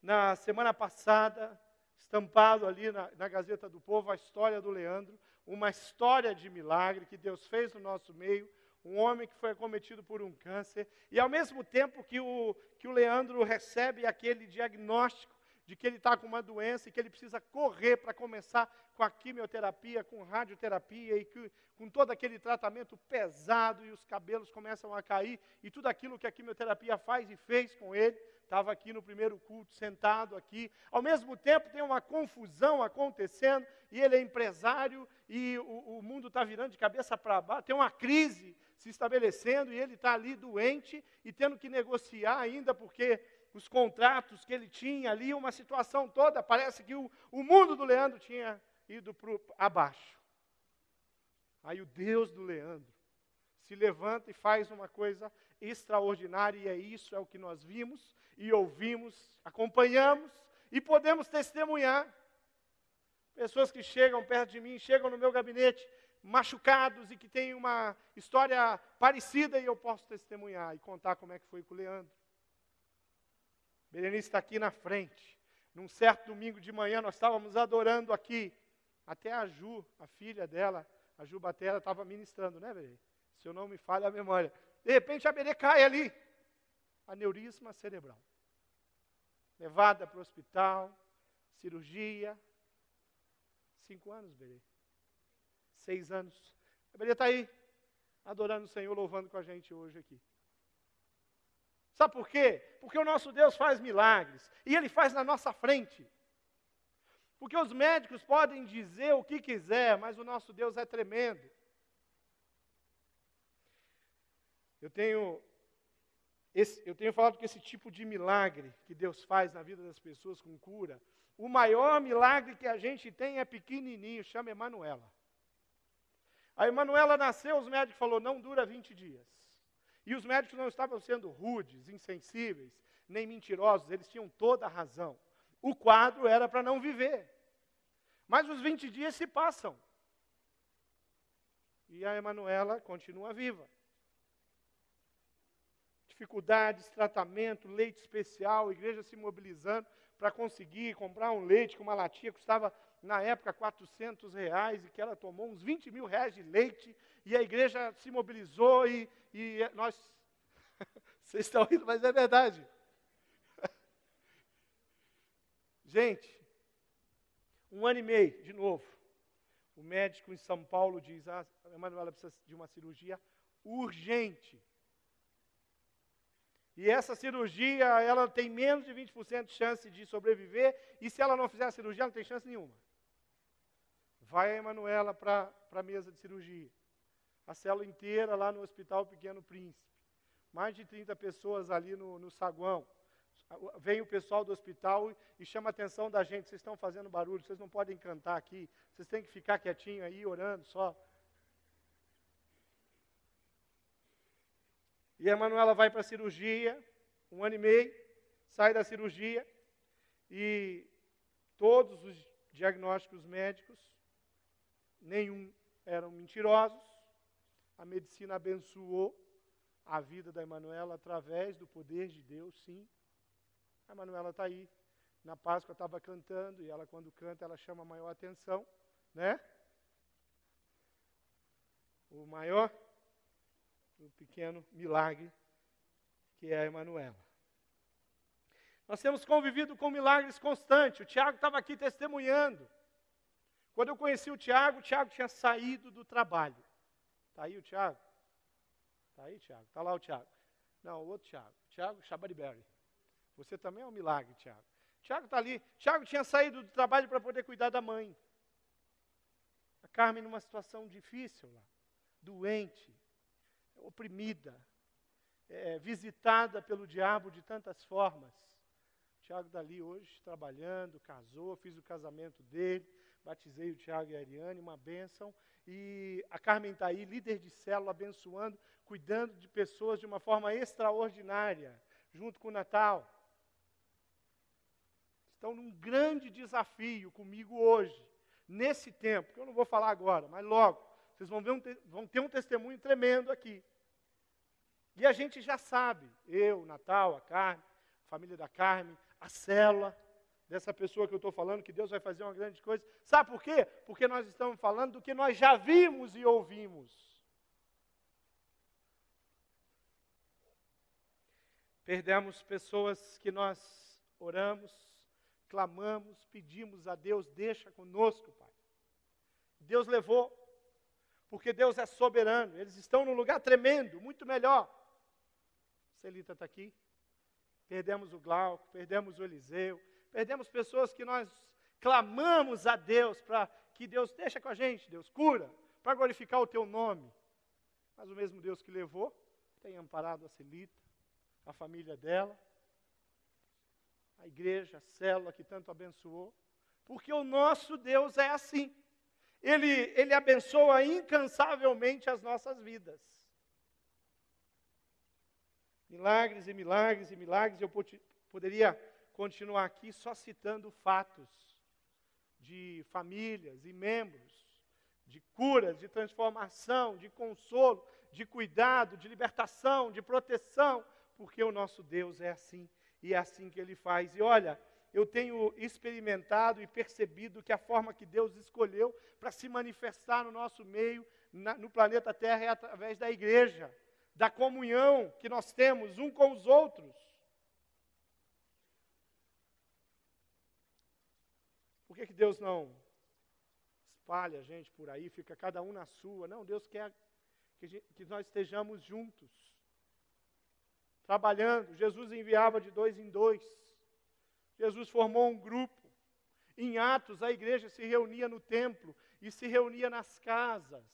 na semana passada estampado ali na, na Gazeta do Povo a história do Leandro, uma história de milagre que Deus fez no nosso meio, um homem que foi acometido por um câncer, e ao mesmo tempo que o, que o Leandro recebe aquele diagnóstico de que ele está com uma doença e que ele precisa correr para começar com a quimioterapia, com radioterapia e que, com todo aquele tratamento pesado e os cabelos começam a cair e tudo aquilo que a quimioterapia faz e fez com ele estava aqui no primeiro culto, sentado aqui. Ao mesmo tempo, tem uma confusão acontecendo, e ele é empresário, e o, o mundo está virando de cabeça para baixo, tem uma crise se estabelecendo, e ele está ali doente e tendo que negociar ainda, porque os contratos que ele tinha ali, uma situação toda, parece que o, o mundo do Leandro tinha ido para abaixo. Aí o Deus do Leandro se levanta e faz uma coisa extraordinária, e é isso, é o que nós vimos e ouvimos, acompanhamos e podemos testemunhar. Pessoas que chegam perto de mim, chegam no meu gabinete machucados e que têm uma história parecida e eu posso testemunhar e contar como é que foi com o Leandro. Berenice está aqui na frente. Num certo domingo de manhã nós estávamos adorando aqui. Até a Ju, a filha dela, a Ju Batera, estava ministrando, né, Berê? Se eu não me falha a memória. De repente a Berê cai ali aneurisma cerebral. Levada para o hospital, cirurgia. Cinco anos, Berê. Seis anos. A Berê está aí, adorando o Senhor, louvando com a gente hoje aqui. Sabe por quê? Porque o nosso Deus faz milagres. E Ele faz na nossa frente. Porque os médicos podem dizer o que quiser, mas o nosso Deus é tremendo. Eu tenho esse, eu tenho falado que esse tipo de milagre que Deus faz na vida das pessoas com cura, o maior milagre que a gente tem é pequenininho, chama Emanuela. A Emanuela nasceu, os médicos falaram, não dura 20 dias. E os médicos não estavam sendo rudes, insensíveis, nem mentirosos, eles tinham toda a razão. O quadro era para não viver. Mas os 20 dias se passam. E a Emanuela continua viva dificuldades, tratamento, leite especial, igreja se mobilizando para conseguir comprar um leite que uma latinha custava, na época, 400 reais, e que ela tomou uns 20 mil reais de leite, e a igreja se mobilizou e, e nós. Vocês estão rindo, mas é verdade. Gente, um ano e meio, de novo. O médico em São Paulo diz: ah, a Emanuela precisa de uma cirurgia urgente. E essa cirurgia, ela tem menos de 20% de chance de sobreviver, e se ela não fizer a cirurgia, ela não tem chance nenhuma. Vai a Emanuela para a mesa de cirurgia. A célula inteira lá no Hospital Pequeno Príncipe. Mais de 30 pessoas ali no, no saguão. Vem o pessoal do hospital e chama a atenção da gente. Vocês estão fazendo barulho, vocês não podem cantar aqui. Vocês têm que ficar quietinho aí, orando só. E a Manuela vai para a cirurgia, um ano e meio, sai da cirurgia e todos os diagnósticos médicos, nenhum eram mentirosos. A medicina abençoou a vida da Emanuela através do poder de Deus, sim. A Manuela está aí. Na Páscoa estava cantando e ela, quando canta, ela chama a maior atenção, né? O maior, o pequeno milagre que é a Emanuela. Nós temos convivido com milagres constantes. O Tiago estava aqui testemunhando. Quando eu conheci o Tiago, o Tiago tinha saído do trabalho. Está aí o Tiago? Está aí, Tiago? Está lá o Tiago. Não, o outro Tiago. Tiago Chabariberry. Você também é um milagre, Tiago. Tiago está ali. Tiago tinha saído do trabalho para poder cuidar da mãe. A Carmen numa situação difícil lá, doente, oprimida, é, visitada pelo diabo de tantas formas. Tiago está ali hoje trabalhando, casou, fiz o casamento dele, batizei o Tiago e a Ariane, uma bênção. E a Carmen está aí, líder de célula, abençoando, cuidando de pessoas de uma forma extraordinária, junto com o Natal estão num grande desafio comigo hoje, nesse tempo, que eu não vou falar agora, mas logo, vocês vão, ver um vão ter um testemunho tremendo aqui. E a gente já sabe, eu, Natal, a Carmen, a família da Carmen, a célula dessa pessoa que eu estou falando, que Deus vai fazer uma grande coisa. Sabe por quê? Porque nós estamos falando do que nós já vimos e ouvimos. Perdemos pessoas que nós oramos, clamamos, pedimos a Deus, deixa conosco, Pai. Deus levou, porque Deus é soberano, eles estão num lugar tremendo, muito melhor. Celita está aqui. Perdemos o Glauco, perdemos o Eliseu, perdemos pessoas que nós clamamos a Deus para que Deus deixa com a gente, Deus cura, para glorificar o teu nome. Mas o mesmo Deus que levou tem amparado a Celita, a família dela, a igreja, a célula que tanto abençoou, porque o nosso Deus é assim. Ele, ele abençoa incansavelmente as nossas vidas. Milagres e milagres e milagres, eu poderia continuar aqui só citando fatos de famílias e membros, de curas, de transformação, de consolo, de cuidado, de libertação, de proteção, porque o nosso Deus é assim e é assim que ele faz. E olha, eu tenho experimentado e percebido que a forma que Deus escolheu para se manifestar no nosso meio, na, no planeta Terra, é através da igreja, da comunhão que nós temos um com os outros. Por que, que Deus não espalha a gente por aí, fica cada um na sua? Não, Deus quer que, gente, que nós estejamos juntos trabalhando. Jesus enviava de dois em dois. Jesus formou um grupo. Em Atos, a igreja se reunia no templo e se reunia nas casas.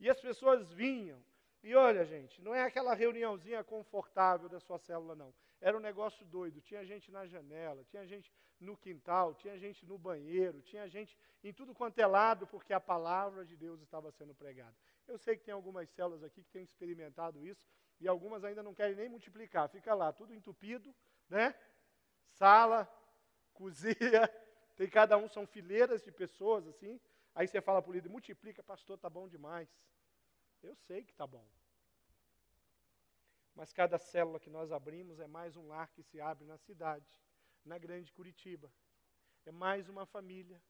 E as pessoas vinham. E olha, gente, não é aquela reuniãozinha confortável da sua célula, não. Era um negócio doido. Tinha gente na janela, tinha gente no quintal, tinha gente no banheiro, tinha gente em tudo quanto é lado, porque a palavra de Deus estava sendo pregada. Eu sei que tem algumas células aqui que têm experimentado isso, e algumas ainda não querem nem multiplicar. Fica lá, tudo entupido, né? Sala, cozinha, tem cada um, são fileiras de pessoas assim. Aí você fala para o líder, multiplica, pastor, tá bom demais. Eu sei que tá bom. Mas cada célula que nós abrimos é mais um lar que se abre na cidade, na grande Curitiba. É mais uma família,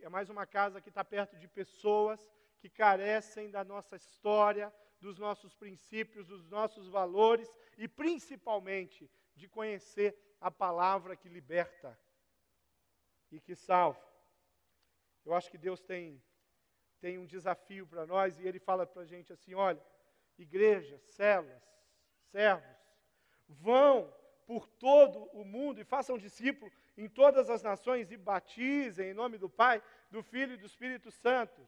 é mais uma casa que está perto de pessoas que carecem da nossa história, dos nossos princípios, dos nossos valores e principalmente de conhecer a palavra que liberta e que salva. Eu acho que Deus tem, tem um desafio para nós e Ele fala para a gente assim: olha, igrejas, celas, servos, Vão por todo o mundo e façam discípulo em todas as nações e batizem em nome do Pai, do Filho e do Espírito Santo.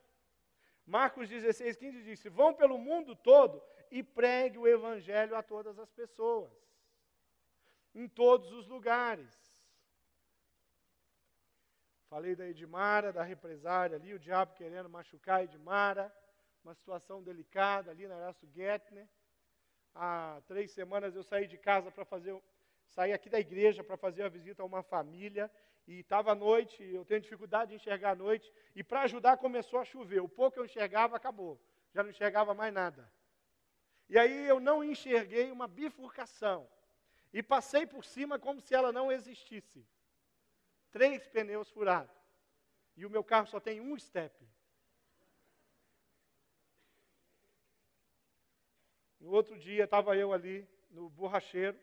Marcos 16, 15 disse: Vão pelo mundo todo e pregue o Evangelho a todas as pessoas, em todos os lugares. Falei da Edmara, da represária ali, o diabo querendo machucar a Edmara, uma situação delicada ali na Erasto Gettner. Há três semanas eu saí de casa para fazer, saí aqui da igreja para fazer uma visita a uma família e estava à noite, eu tenho dificuldade de enxergar à noite, e para ajudar começou a chover. O pouco que eu enxergava acabou, já não enxergava mais nada. E aí eu não enxerguei uma bifurcação, e passei por cima como se ela não existisse. Três pneus furados, e o meu carro só tem um step. No outro dia estava eu ali no borracheiro,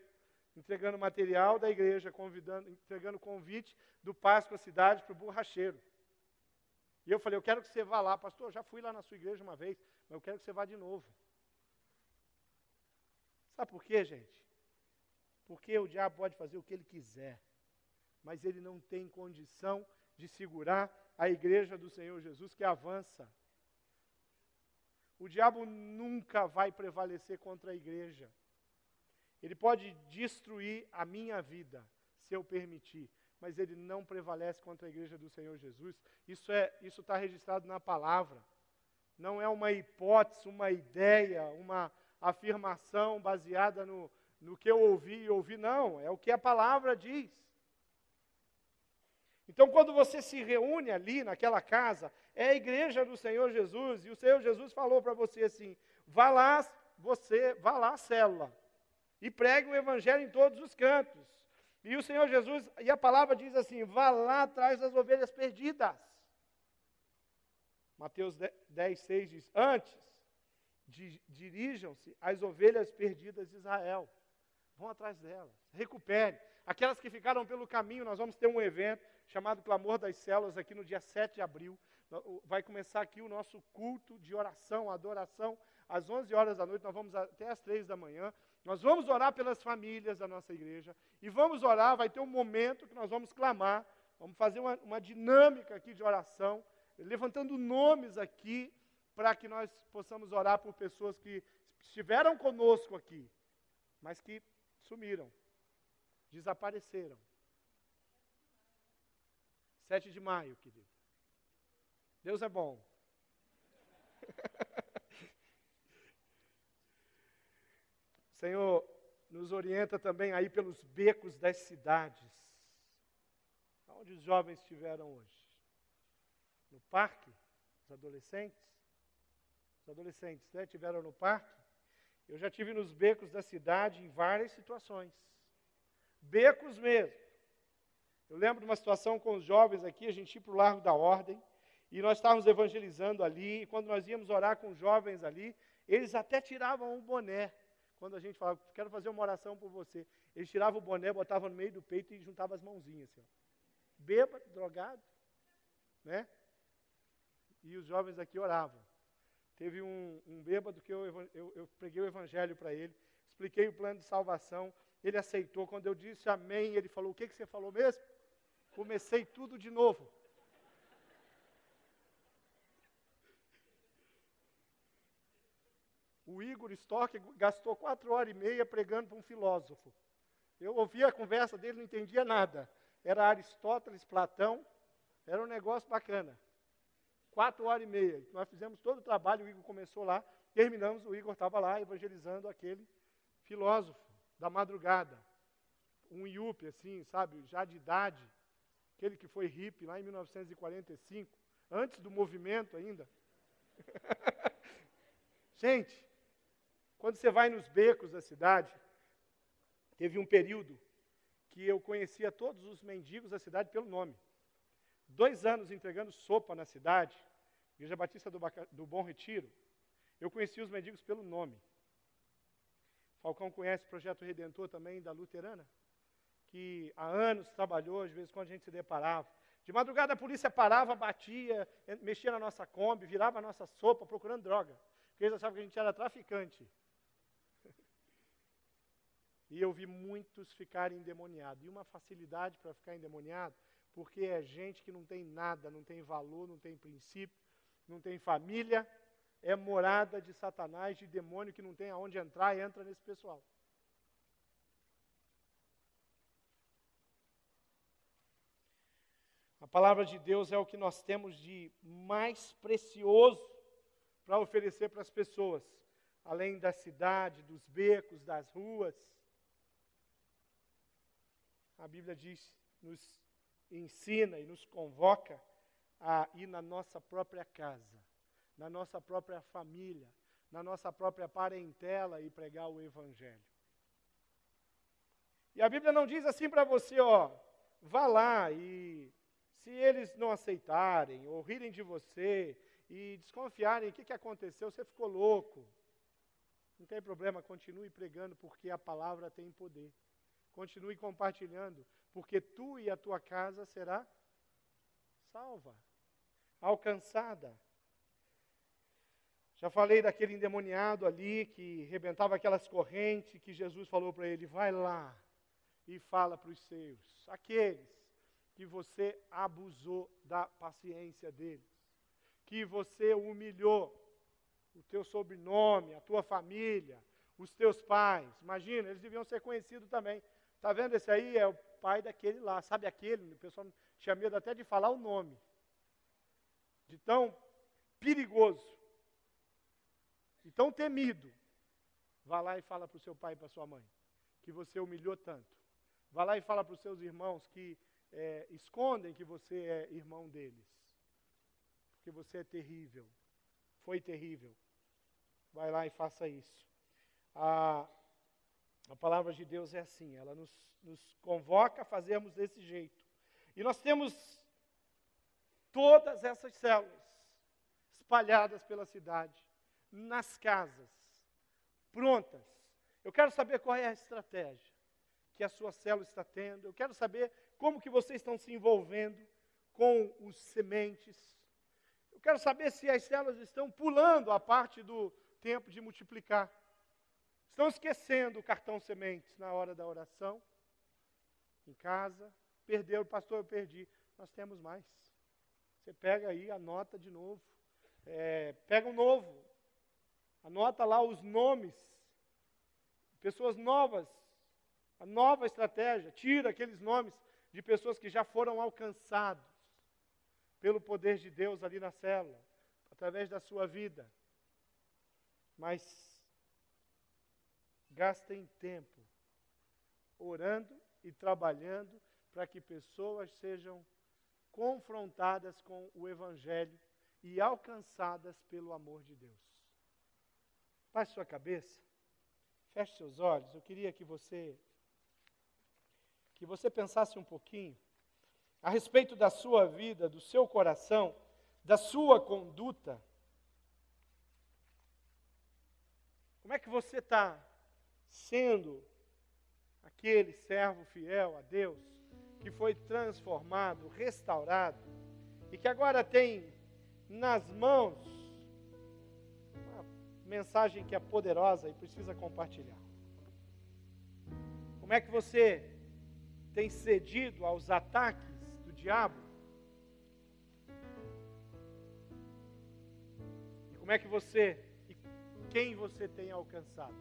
entregando material da igreja, convidando, entregando convite do Páscoa Cidade para o borracheiro. E eu falei, eu quero que você vá lá, pastor, eu já fui lá na sua igreja uma vez, mas eu quero que você vá de novo. Sabe por quê, gente? Porque o diabo pode fazer o que ele quiser, mas ele não tem condição de segurar a igreja do Senhor Jesus que avança. O diabo nunca vai prevalecer contra a igreja. Ele pode destruir a minha vida, se eu permitir, mas ele não prevalece contra a igreja do Senhor Jesus. Isso é, isso está registrado na palavra. Não é uma hipótese, uma ideia, uma afirmação baseada no, no que eu ouvi e ouvi, não. É o que a palavra diz. Então, quando você se reúne ali naquela casa, é a igreja do Senhor Jesus, e o Senhor Jesus falou para você assim: vá lá, você, vá lá, célula e pregue o evangelho em todos os cantos. E o Senhor Jesus, e a palavra diz assim: vá lá atrás das ovelhas perdidas. Mateus 10, 6 diz: Antes, dirijam-se às ovelhas perdidas de Israel. Vão atrás delas, recupere. Aquelas que ficaram pelo caminho, nós vamos ter um evento chamado Clamor das Células aqui no dia 7 de abril. Vai começar aqui o nosso culto de oração, adoração, às 11 horas da noite, nós vamos até às 3 da manhã. Nós vamos orar pelas famílias da nossa igreja. E vamos orar, vai ter um momento que nós vamos clamar. Vamos fazer uma, uma dinâmica aqui de oração, levantando nomes aqui, para que nós possamos orar por pessoas que estiveram conosco aqui, mas que sumiram, desapareceram. 7 de maio, querido. Deus é bom. Senhor, nos orienta também aí pelos becos das cidades. Onde os jovens estiveram hoje? No parque? Os adolescentes? Os adolescentes, né? Tiveram no parque? Eu já tive nos becos da cidade em várias situações. Becos mesmo. Eu lembro de uma situação com os jovens aqui, a gente ia para o Largo da Ordem, e nós estávamos evangelizando ali, e quando nós íamos orar com os jovens ali, eles até tiravam o boné quando a gente falava, quero fazer uma oração por você, ele tirava o boné, botava no meio do peito e juntava as mãozinhas, assim, bêbado, drogado, né? E os jovens aqui oravam. Teve um, um bêbado que eu, eu, eu preguei o evangelho para ele, expliquei o plano de salvação, ele aceitou. Quando eu disse amém, ele falou: O que, que você falou mesmo? Comecei tudo de novo. o Igor Stock gastou quatro horas e meia pregando para um filósofo. Eu ouvia a conversa dele, não entendia nada. Era Aristóteles, Platão, era um negócio bacana. Quatro horas e meia. Nós fizemos todo o trabalho, o Igor começou lá, terminamos, o Igor estava lá evangelizando aquele filósofo da madrugada. Um Iupe, assim, sabe, já de idade, aquele que foi hippie lá em 1945, antes do movimento ainda. Gente, quando você vai nos becos da cidade, teve um período que eu conhecia todos os mendigos da cidade pelo nome. Dois anos entregando sopa na cidade, Igreja Batista do, Baca, do Bom Retiro, eu conhecia os mendigos pelo nome. Falcão conhece o Projeto Redentor também da Luterana, que há anos trabalhou, às vezes quando a gente se deparava. De madrugada a polícia parava, batia, mexia na nossa Kombi, virava a nossa sopa procurando droga. Porque eles achavam que a gente era traficante. E eu vi muitos ficarem endemoniados. E uma facilidade para ficar endemoniado, porque é gente que não tem nada, não tem valor, não tem princípio, não tem família, é morada de Satanás, de demônio que não tem aonde entrar e entra nesse pessoal. Palavra de Deus é o que nós temos de mais precioso para oferecer para as pessoas, além da cidade, dos becos, das ruas. A Bíblia diz, nos ensina e nos convoca a ir na nossa própria casa, na nossa própria família, na nossa própria parentela e pregar o Evangelho. E a Bíblia não diz assim para você, ó, vá lá e se eles não aceitarem ou rirem de você e desconfiarem o que, que aconteceu, você ficou louco. Não tem problema, continue pregando, porque a palavra tem poder. Continue compartilhando, porque tu e a tua casa será salva, alcançada. Já falei daquele endemoniado ali que rebentava aquelas correntes, que Jesus falou para ele: vai lá e fala para os seus, aqueles que você abusou da paciência deles, que você humilhou o teu sobrenome, a tua família, os teus pais. Imagina, eles deviam ser conhecidos também. Está vendo esse aí? É o pai daquele lá. Sabe aquele? O pessoal tinha medo até de falar o nome. De tão perigoso. E tão temido. Vá lá e fala para o seu pai e para sua mãe que você humilhou tanto. Vá lá e fala para os seus irmãos que é, escondem que você é irmão deles. Porque você é terrível. Foi terrível. Vai lá e faça isso. A, a palavra de Deus é assim, ela nos, nos convoca a fazermos desse jeito. E nós temos todas essas células espalhadas pela cidade, nas casas, prontas. Eu quero saber qual é a estratégia que a sua célula está tendo. Eu quero saber como que vocês estão se envolvendo com os sementes. Eu quero saber se as células estão pulando a parte do tempo de multiplicar. Estão esquecendo o cartão sementes na hora da oração, em casa. Perderam, pastor, eu perdi. Nós temos mais. Você pega aí, anota de novo. É, pega um novo. Anota lá os nomes. Pessoas novas. A nova estratégia. Tira aqueles nomes de pessoas que já foram alcançados pelo poder de Deus ali na célula, através da sua vida. Mas gastem tempo orando e trabalhando para que pessoas sejam confrontadas com o Evangelho e alcançadas pelo amor de Deus. Baixe sua cabeça, feche seus olhos. Eu queria que você que você pensasse um pouquinho a respeito da sua vida, do seu coração, da sua conduta. Como é que você está sendo aquele servo fiel a Deus, que foi transformado, restaurado, e que agora tem nas mãos uma mensagem que é poderosa e precisa compartilhar? Como é que você tem cedido aos ataques do diabo? E como é que você e quem você tem alcançado?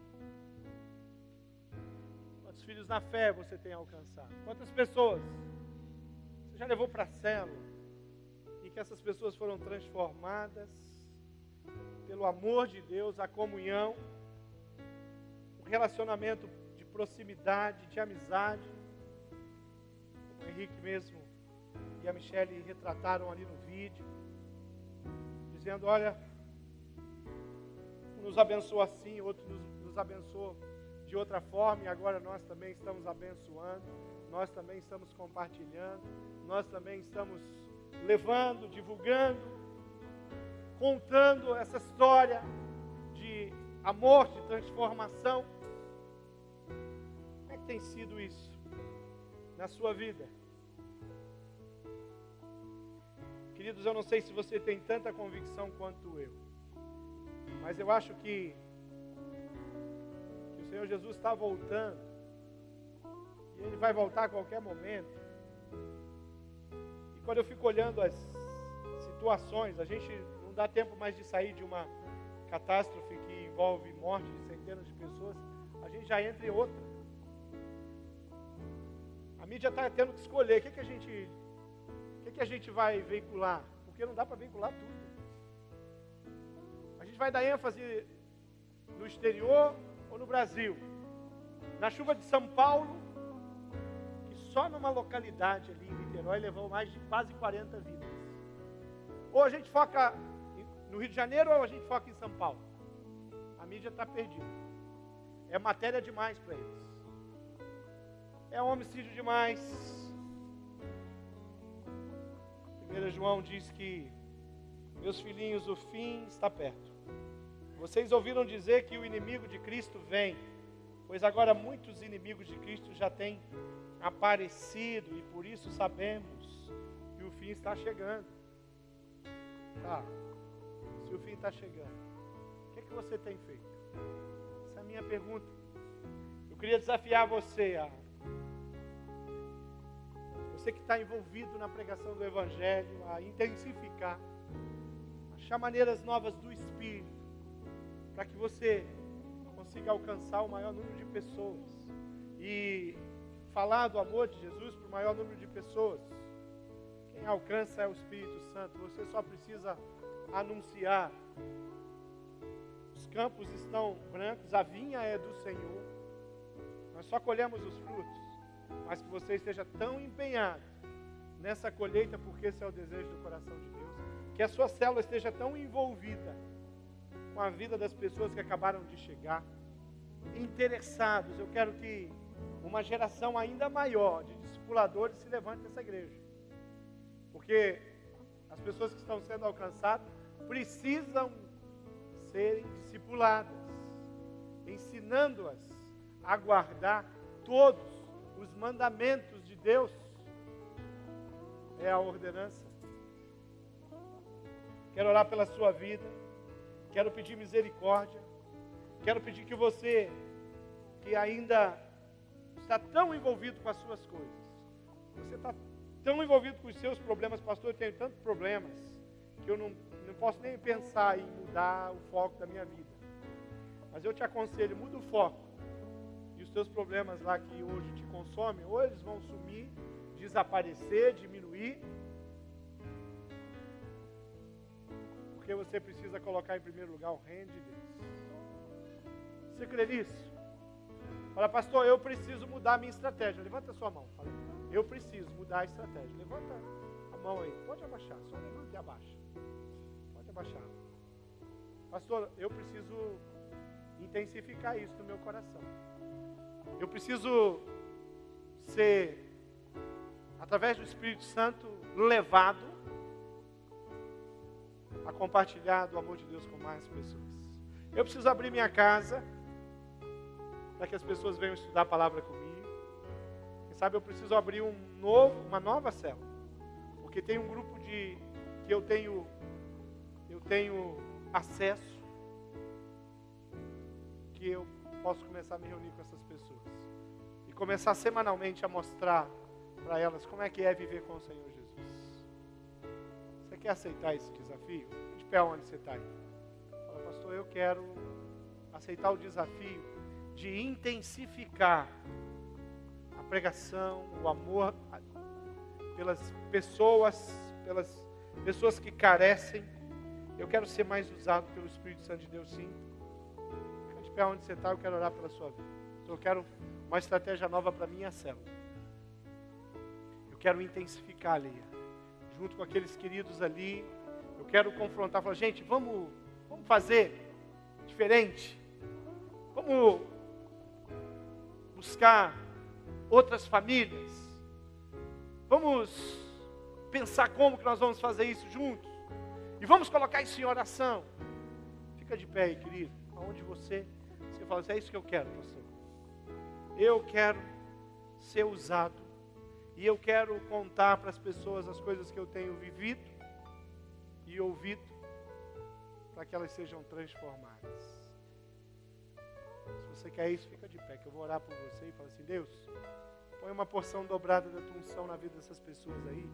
Quantos filhos na fé você tem alcançado? Quantas pessoas você já levou para a célula e que essas pessoas foram transformadas pelo amor de Deus, a comunhão, o relacionamento de proximidade, de amizade? O Henrique mesmo e a Michelle retrataram ali no vídeo, dizendo: Olha, um nos abençoou assim, outro nos, nos abençoou de outra forma, e agora nós também estamos abençoando, nós também estamos compartilhando, nós também estamos levando, divulgando, contando essa história de amor, de transformação. Como é que tem sido isso? Na sua vida. Queridos, eu não sei se você tem tanta convicção quanto eu, mas eu acho que, que o Senhor Jesus está voltando E ele vai voltar a qualquer momento. E quando eu fico olhando as situações, a gente não dá tempo mais de sair de uma catástrofe que envolve morte de centenas de pessoas, a gente já entra em outra. A mídia está tendo que escolher o que, que a gente o que, que a gente vai veicular, porque não dá para veicular tudo. A gente vai dar ênfase no exterior ou no Brasil. Na chuva de São Paulo, que só numa localidade ali em Niterói levou mais de quase 40 vidas. Ou a gente foca no Rio de Janeiro ou a gente foca em São Paulo. A mídia está perdida. É matéria demais para eles. É homicídio demais. 1 João diz que, meus filhinhos, o fim está perto. Vocês ouviram dizer que o inimigo de Cristo vem, pois agora muitos inimigos de Cristo já têm aparecido e por isso sabemos que o fim está chegando. Tá, se o fim está chegando, o que, é que você tem feito? Essa é a minha pergunta. Eu queria desafiar você a. Você que está envolvido na pregação do Evangelho, a intensificar, achar maneiras novas do Espírito, para que você consiga alcançar o maior número de pessoas e falar do amor de Jesus para o maior número de pessoas. Quem alcança é o Espírito Santo. Você só precisa anunciar. Os campos estão brancos, a vinha é do Senhor. Nós só colhemos os frutos. Mas que você esteja tão empenhado nessa colheita, porque esse é o desejo do coração de Deus. Que a sua célula esteja tão envolvida com a vida das pessoas que acabaram de chegar. Interessados. Eu quero que uma geração ainda maior de discipuladores se levante nessa igreja. Porque as pessoas que estão sendo alcançadas precisam serem discipuladas, ensinando-as a guardar todos os mandamentos de Deus. É a ordenança. Quero orar pela sua vida. Quero pedir misericórdia. Quero pedir que você, que ainda está tão envolvido com as suas coisas, você está tão envolvido com os seus problemas, pastor, eu tenho tantos problemas que eu não, não posso nem pensar em mudar o foco da minha vida. Mas eu te aconselho, muda o foco. E os teus problemas lá que hoje te consomem, ou eles vão sumir, desaparecer, diminuir. Porque você precisa colocar em primeiro lugar o reino de Deus. Você crê nisso? Fala, pastor, eu preciso mudar a minha estratégia. Levanta a sua mão. Fala, eu preciso mudar a estratégia. Levanta a mão aí. Pode abaixar. Só levanta e abaixa. Pode abaixar. Pastor, eu preciso intensificar isso no meu coração. Eu preciso ser, através do Espírito Santo, levado a compartilhar do amor de Deus com mais pessoas. Eu preciso abrir minha casa para que as pessoas venham estudar a palavra comigo. Sabe, eu preciso abrir um novo, uma nova célula. Porque tem um grupo de que eu tenho eu tenho acesso que eu posso começar a me reunir com essas começar semanalmente a mostrar para elas como é que é viver com o Senhor Jesus. Você quer aceitar esse desafio? De pé onde você está aí. Fala, pastor, eu quero aceitar o desafio de intensificar pregação, o amor pelas pessoas, pelas pessoas que carecem. Eu quero ser mais usado pelo Espírito Santo de Deus, sim. De pé onde você está, eu quero orar pela sua vida. Eu quero uma estratégia nova para minha célula. Eu quero intensificar ali, junto com aqueles queridos ali. Eu quero confrontar, falar, gente, vamos, vamos fazer diferente. Vamos buscar outras famílias. Vamos pensar como que nós vamos fazer isso juntos. E vamos colocar isso em oração. Fica de pé aí, querido. Aonde você, você fala assim, é isso que eu quero, pastor. Eu quero ser usado. E eu quero contar para as pessoas as coisas que eu tenho vivido e ouvido, para que elas sejam transformadas. Se você quer isso, fica de pé, que eu vou orar por você e falar assim: Deus, Põe uma porção dobrada da tua unção na vida dessas pessoas aí,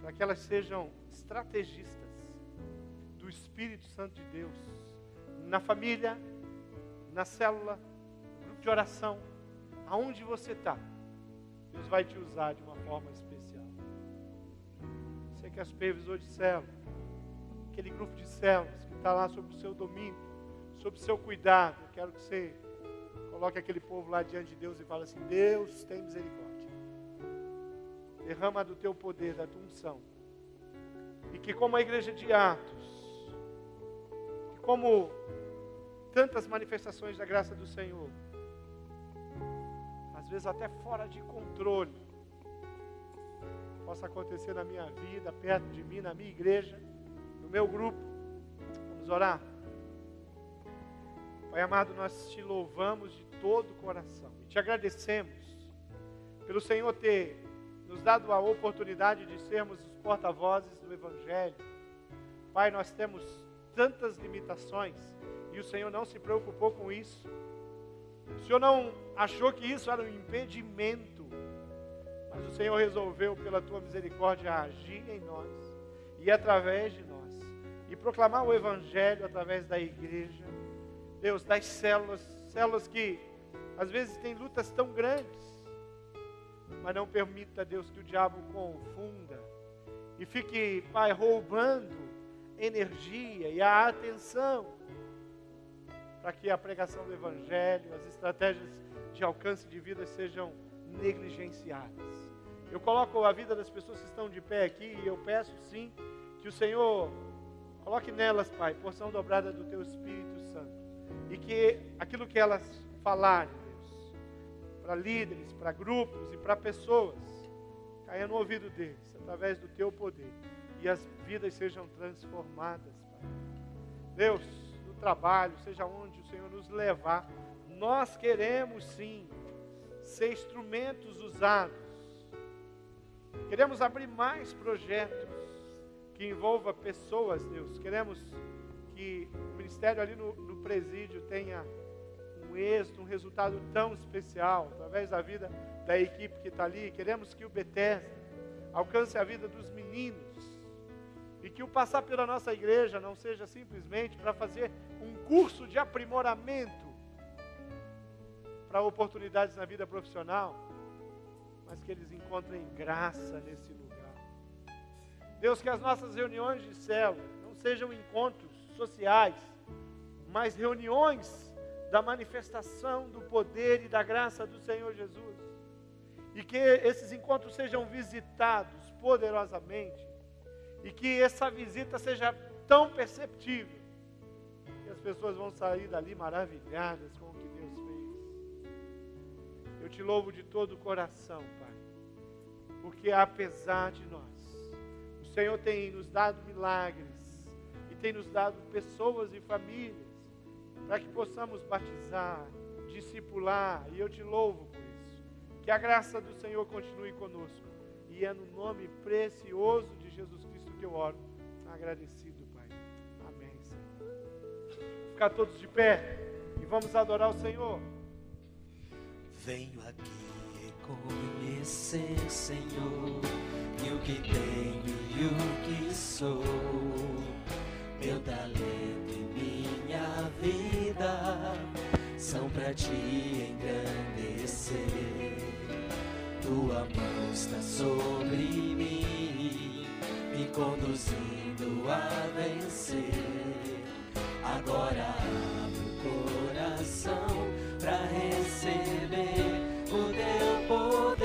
para que elas sejam estrategistas do Espírito Santo de Deus, na família, na célula, de oração, aonde você está. Deus vai te usar de uma forma especial. Você que é supervisor de célula, aquele grupo de células que está lá sob o seu domínio, sob o seu cuidado, eu quero que você coloque aquele povo lá diante de Deus e fale assim: Deus tem misericórdia. Derrama do teu poder, da tua unção. E que como a igreja de Atos, que como tantas manifestações da graça do Senhor, vezes até fora de controle, possa acontecer na minha vida, perto de mim, na minha igreja, no meu grupo. Vamos orar. Pai amado, nós te louvamos de todo o coração e te agradecemos pelo Senhor ter nos dado a oportunidade de sermos os porta-vozes do Evangelho. Pai, nós temos tantas limitações e o Senhor não se preocupou com isso. O Senhor não achou que isso era um impedimento, mas o Senhor resolveu, pela tua misericórdia, agir em nós e através de nós e proclamar o Evangelho através da igreja, Deus, das células, células que às vezes têm lutas tão grandes, mas não permita, Deus, que o diabo confunda e fique, Pai, roubando energia e a atenção para que a pregação do Evangelho, as estratégias de alcance de vida sejam negligenciadas. Eu coloco a vida das pessoas que estão de pé aqui e eu peço sim que o Senhor coloque nelas, Pai, porção dobrada do Teu Espírito Santo e que aquilo que elas falarem, Deus, para líderes, para grupos e para pessoas, caia no ouvido deles através do Teu poder e as vidas sejam transformadas, Pai. Deus, trabalho, seja onde o Senhor nos levar, nós queremos sim ser instrumentos usados. Queremos abrir mais projetos que envolva pessoas, Deus. Queremos que o ministério ali no, no presídio tenha um êxito, um resultado tão especial, através da vida da equipe que está ali. Queremos que o Bethesda alcance a vida dos meninos e que o passar pela nossa igreja não seja simplesmente para fazer um curso de aprimoramento para oportunidades na vida profissional, mas que eles encontrem graça nesse lugar. Deus, que as nossas reuniões de célula não sejam encontros sociais, mas reuniões da manifestação do poder e da graça do Senhor Jesus. E que esses encontros sejam visitados poderosamente e que essa visita seja tão perceptível que as pessoas vão sair dali maravilhadas com o que Deus fez. Eu te louvo de todo o coração, Pai, porque apesar de nós, o Senhor tem nos dado milagres e tem nos dado pessoas e famílias para que possamos batizar, discipular, e eu te louvo por isso. Que a graça do Senhor continue conosco. E é no nome precioso de Jesus Cristo que eu oro, agradecido, Pai. Amém, Senhor. Ficar todos de pé e vamos adorar o Senhor. Venho aqui reconhecer, Senhor, que o que tenho e o que sou, meu talento e minha vida são para te engrandecer. Tua mão está sobre mim, me conduzindo a vencer. Agora abro o coração para receber o teu poder.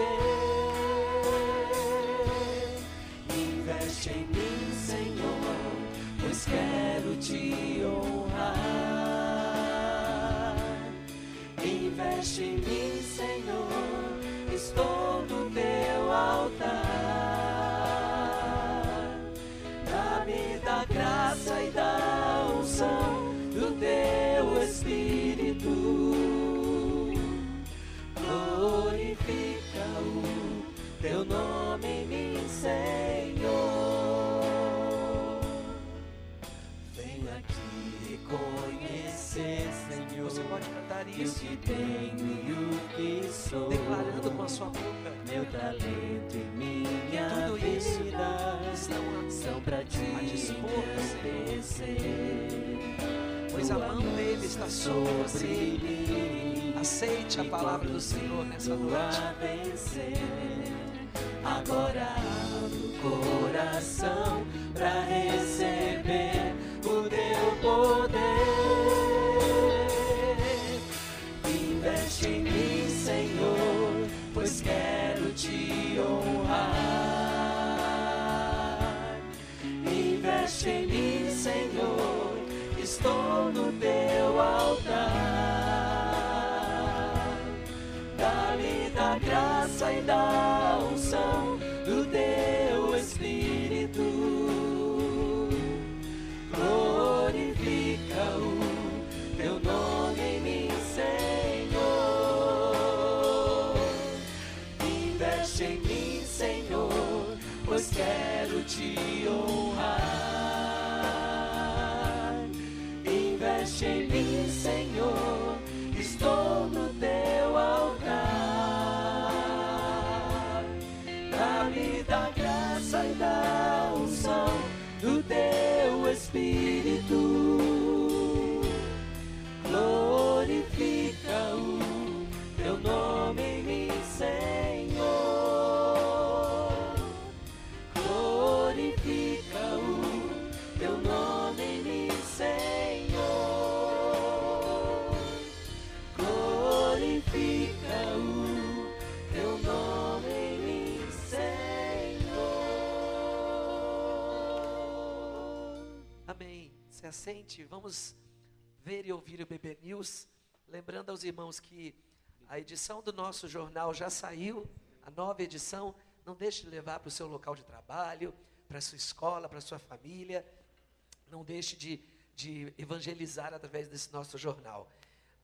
Investe em mim, Senhor, pois quero te honrar. Investe em mim, isso, que tenho e o que sou. declarando com a sua boca. Meu talento e minha Tudo isso vida estão são pra ti a dispor. Pois a mão dele está sobre você. mim. Aceite a palavra do Senhor nessa noite. Agora abre o coração para receber o teu poder. Estou Vamos ver e ouvir o BB News. Lembrando aos irmãos que a edição do nosso jornal já saiu, a nova edição. Não deixe de levar para o seu local de trabalho, para a sua escola, para a sua família. Não deixe de, de evangelizar através desse nosso jornal.